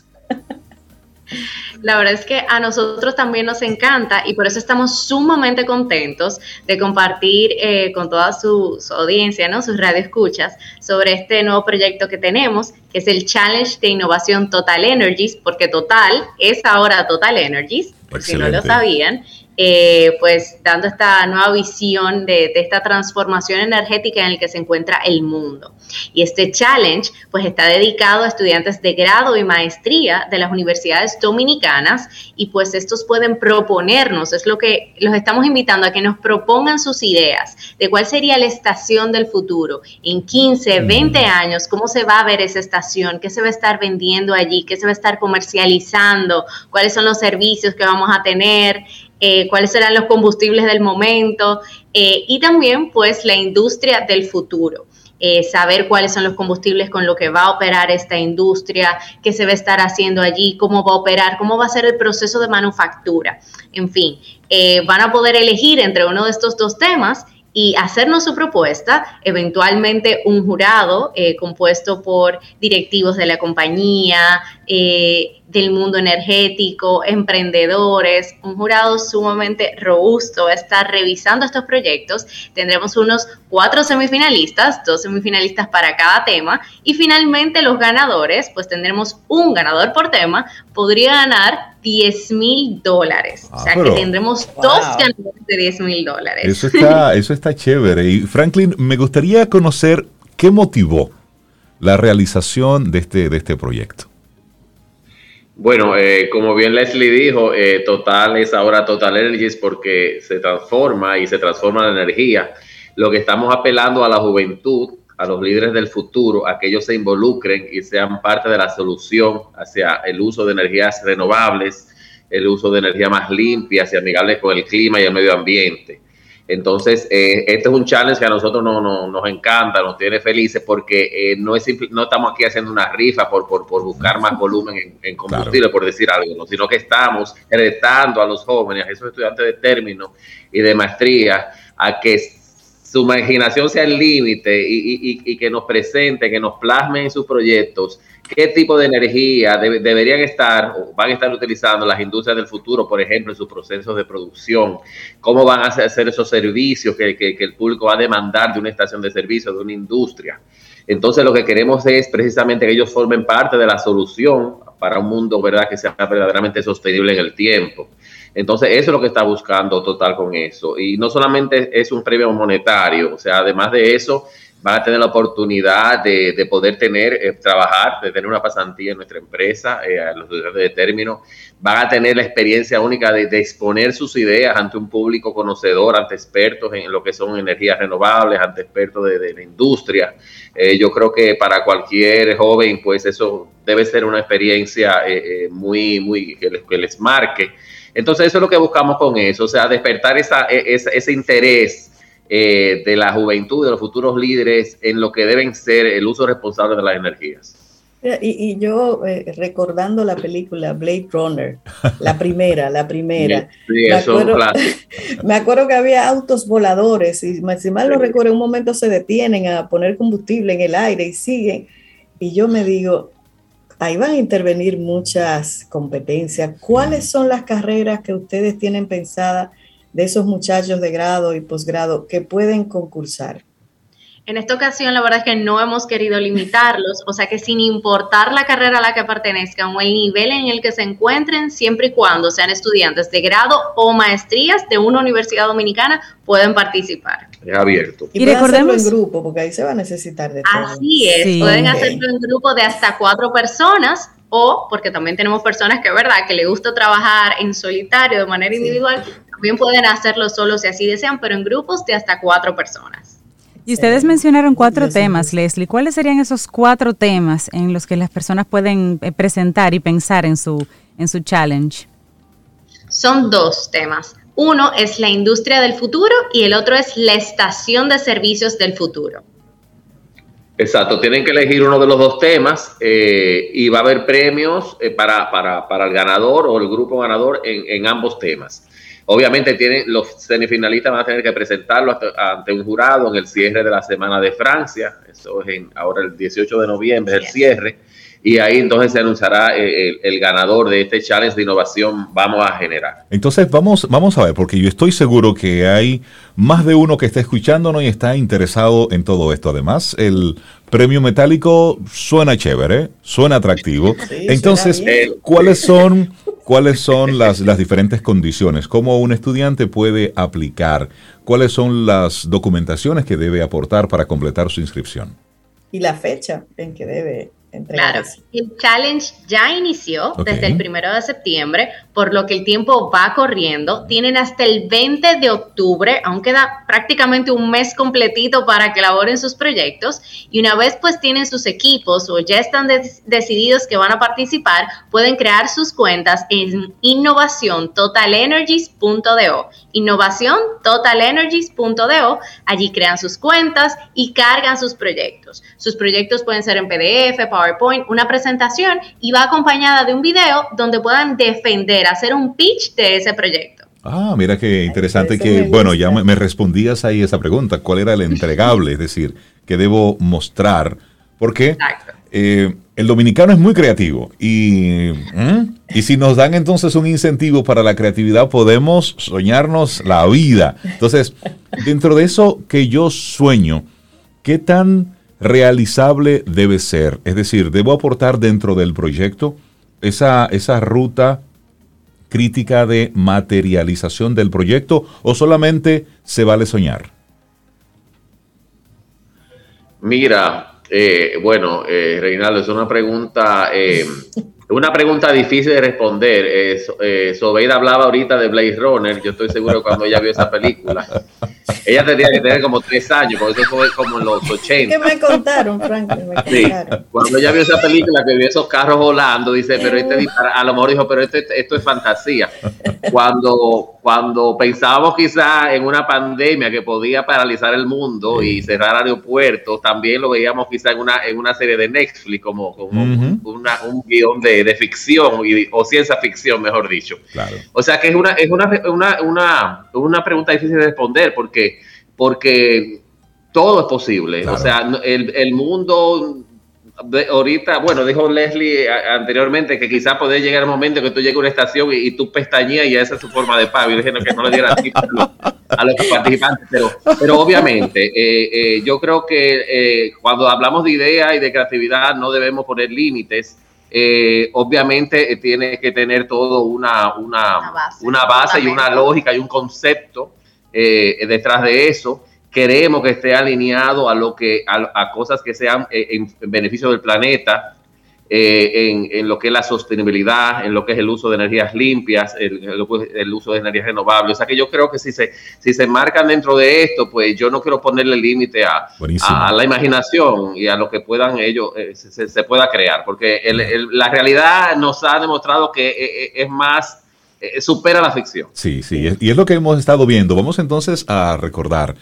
La verdad es que a nosotros también nos encanta y por eso estamos sumamente contentos de compartir eh, con toda su, audiencia, ¿no? sus radioescuchas, sobre este nuevo proyecto que tenemos, que es el Challenge de Innovación Total Energies, porque Total es ahora Total Energies, por si no lo sabían. Eh, pues dando esta nueva visión de, esta transformación energética en la que se encuentra el mundo. Y este challenge pues está dedicado a estudiantes de grado y maestría de las universidades dominicanas y pues estos pueden proponernos, es lo que los estamos invitando a que nos propongan sus ideas de cuál sería la estación del futuro en 15, 20 años, cómo se va a ver esa estación, qué se va a estar vendiendo allí, qué se va a estar comercializando, cuáles son los servicios que vamos a tener. Eh, cuáles serán los combustibles del momento eh, y también pues la industria del futuro. Eh, saber cuáles son los combustibles con lo que va a operar esta industria, qué se va a estar haciendo allí, cómo va a operar, cómo va a ser el proceso de manufactura. En fin, van a poder elegir entre uno de estos dos temas y hacernos su propuesta, eventualmente un jurado compuesto por directivos de la compañía, eh, del mundo energético, emprendedores, un jurado sumamente robusto va a estar revisando estos proyectos. Tendremos unos cuatro semifinalistas, dos semifinalistas para cada tema y finalmente los ganadores, pues tendremos un ganador por tema, podría ganar 10 mil dólares. o sea que ah, tendremos dos ganadores de 10 mil dólares. Eso está, eso está chévere. Y Franklin, me gustaría conocer qué motivó la realización de este, de este proyecto. Bueno, eh, como bien Leslie dijo, eh, Total es ahora Total Energies porque se transforma y se transforma la energía. Lo que estamos apelando a la juventud, a los líderes del futuro, a que ellos se involucren y sean parte de la solución hacia el uso de energías renovables, el uso de energía más limpia y amigables con el clima y el medio ambiente. Entonces, eh, este es un challenge que a nosotros no, nos encanta, nos tiene felices porque eh, no, es no estamos aquí haciendo una rifa por, por, buscar más volumen en, combustible, por decir algo, sino que estamos retando a los jóvenes, a esos estudiantes de término y de maestría, a que su imaginación sea el límite y, que nos presente, que nos plasmen en sus proyectos qué tipo de energía deberían estar o van a estar utilizando las industrias del futuro, por ejemplo, en sus procesos de producción, cómo van a hacer esos servicios que, el público va a demandar de una estación de servicio, de una industria. Entonces lo que queremos es precisamente que ellos formen parte de la solución para un mundo, ¿verdad?, que sea verdaderamente sostenible en el tiempo. Entonces, eso es lo que está buscando Total con eso. Y no solamente es un premio monetario, o sea, además de eso, van a tener la oportunidad de, poder tener, eh, trabajar, de tener una pasantía en nuestra empresa, eh, a los estudiantes de término, van a tener la experiencia única de, exponer sus ideas ante un público conocedor, ante expertos en lo que son energías renovables, ante expertos de, la industria. Eh, yo creo que para cualquier joven, pues eso debe ser una experiencia muy, muy, que les, que les, marque. Entonces eso es lo que buscamos con eso, o sea, despertar esa, e, ese interés eh, de la juventud, de los futuros líderes en lo que deben ser el uso responsable de las energías. Y, yo eh, recordando la película Blade Runner, la primera, la primera. me, acuerdo, me acuerdo que había autos voladores y si mal no recuerdo, en un momento se detienen a poner combustible en el aire y siguen. Y yo me digo, ahí van a intervenir muchas competencias. ¿Cuáles son las carreras que ustedes tienen pensadas de esos muchachos de grado y posgrado que pueden concursar? En esta ocasión, la verdad es que no hemos querido limitarlos, o sea que sin importar la carrera a la que pertenezcan o el nivel en el que se encuentren, siempre y cuando sean estudiantes de grado o maestrías de una universidad dominicana, pueden participar. Es abierto. Y, recordemos en grupo, porque ahí se va a necesitar de todo. Así es, pueden hacerlo en grupo de hasta cuatro personas o porque también tenemos personas que, verdad, que le gusta trabajar en solitario de manera individual, también pueden hacerlo solo si así desean, pero en grupos de hasta cuatro personas. Y ustedes mencionaron cuatro temas, Leslie. ¿Cuáles serían esos cuatro temas en los que las personas pueden eh, presentar y pensar en su, en su challenge? Son dos temas. Uno es la industria del futuro y el otro es la estación de servicios del futuro. Exacto, tienen que elegir uno de los dos temas eh, y va a haber premios eh, para, para, para, el ganador o el grupo ganador en, en ambos temas. Obviamente tienen, los semifinalistas van a tener que presentarlo ante un jurado en el cierre de la Semana de Francia. Eso es en, ahora el 18 de noviembre, el cierre. Y ahí entonces se anunciará eh, el, ganador de este challenge de innovación vamos a generar. Entonces vamos, vamos a ver, porque yo estoy seguro que hay más de uno que está escuchándonos y está interesado en todo esto. Además, el premio metálico suena chévere, suena atractivo. entonces, ¿cuáles son ¿Cuáles son las, las diferentes condiciones? ¿Cómo un estudiante puede aplicar? ¿Cuáles son las documentaciones que debe aportar para completar su inscripción? Y la fecha en que debe Claro, el challenge ya inició desde el primero de septiembre, por lo que el tiempo va corriendo. Tienen hasta el 20 de octubre, aún queda prácticamente un mes completito para que elaboren sus proyectos. Y una vez pues tienen sus equipos o ya están decididos que van a participar, pueden crear sus cuentas en innovaciontotalenergies.do. Innovación totalenergies.do. Allí crean sus cuentas y cargan sus proyectos. Sus proyectos pueden ser en PDF, PowerPoint, una presentación y va acompañada de un video donde puedan defender, hacer un pitch de ese proyecto. Ah, mira qué interesante que, bueno, ya me, respondías ahí esa pregunta, ¿cuál era el entregable? es decir, que debo mostrar, porque eh, el dominicano es muy creativo y, y si nos dan entonces un incentivo para la creatividad, podemos soñarnos la vida. Entonces, dentro de eso que yo sueño, ¿qué tan realizable debe ser? Es decir, ¿debo aportar dentro del proyecto esa, esa ruta crítica de materialización del proyecto o solamente se vale soñar? Mira, eh, bueno, eh, Reinaldo, es una pregunta, eh, una pregunta difícil de responder. Eh, Sobeida hablaba ahorita de Blade Runner, yo estoy seguro que cuando ella vio esa película, ella tenía que tener como tres años, porque eso fue como en los 80. ¿Qué me contaron, Frank? Sí, cuando ella vio esa película, que vio esos carros volando, dice, pero este a lo mejor dijo, pero esto, esto es fantasía. Cuando, cuando pensábamos quizá en una pandemia que podía paralizar el mundo y cerrar aeropuertos, también lo veíamos quizá en una, en una serie de Netflix, como, como una, un guion de, de ficción o ciencia ficción, mejor dicho. Claro. O sea que es una, es una, una, una, una pregunta difícil de responder porque porque todo es posible. O sea, el, el mundo ahorita, bueno, dijo Leslie anteriormente que quizás puede llegar el momento que tú llegues a una estación y, tú pestañeas y esa es su forma de pago. Y dije que no le diera a los participantes, pero, pero obviamente eh, eh, yo creo que eh, cuando hablamos de idea y de creatividad no debemos poner límites. Obviamente tiene que tener todo una, una, una base, y una lógica y un concepto detrás de eso. Queremos que esté alineado a lo que a, cosas que sean en beneficio del planeta eh, en, lo que es la sostenibilidad, en lo que es el uso de energías limpias, el, el, uso de energías renovables. O sea que yo creo que si se, si se marcan dentro de esto, pues yo no quiero ponerle límite a, a, la imaginación y a lo que puedan ellos, eh, se, pueda crear, porque la realidad nos ha demostrado que eh, es más... supera la ficción. Sí, sí, y es lo que hemos estado viendo. Vamos entonces a recordar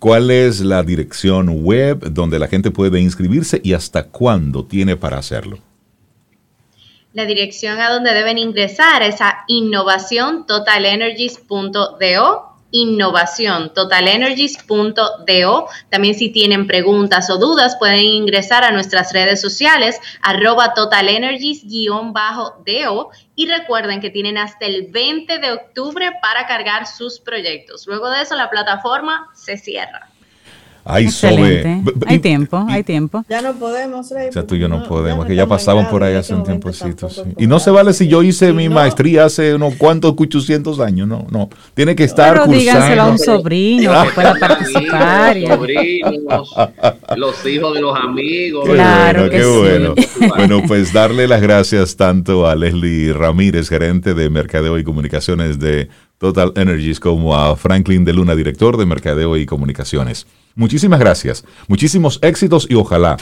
¿Cuál es la dirección web donde la gente puede inscribirse y hasta cuándo tiene para hacerlo? La dirección a donde deben ingresar es a innovaciontotalenergies.do innovación totalenergies.do. También si tienen preguntas o dudas pueden ingresar a nuestras redes sociales arroba totalenergies-do y recuerden que tienen hasta el 20 de octubre para cargar sus proyectos. Luego de eso la plataforma se cierra. Hay Hay tiempo, hay tiempo. Ya no podemos, O sea, tú y yo no, podemos, que ya pasamos por ahí hace un tiempocito. Y no se vale si yo hice mi maestría hace unos cuantos 800 años, no, no. Tiene que estar Pero díganselo a un sobrino que pueda participar. Los sobrinos, los hijos de los amigos. Claro qué bueno. bueno, pues darle las gracias tanto a Leslie Ramírez, gerente de Mercadeo y Comunicaciones de Total Energies, como a Franklin de Luna, director de Mercadeo y Comunicaciones. Muchísimas gracias, muchísimos éxitos y ojalá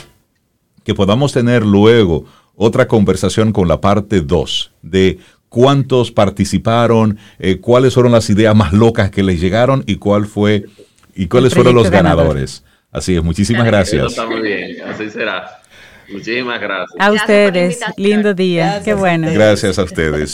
que podamos tener luego otra conversación con la parte 2 de cuántos participaron, eh, cuáles fueron las ideas más locas que les llegaron y cuál fue y cuáles fueron los ganadores. Así es, muchísimas gracias. está muy bien, así será. Muchísimas gracias. A ustedes, lindo día, qué bueno. Gracias a ustedes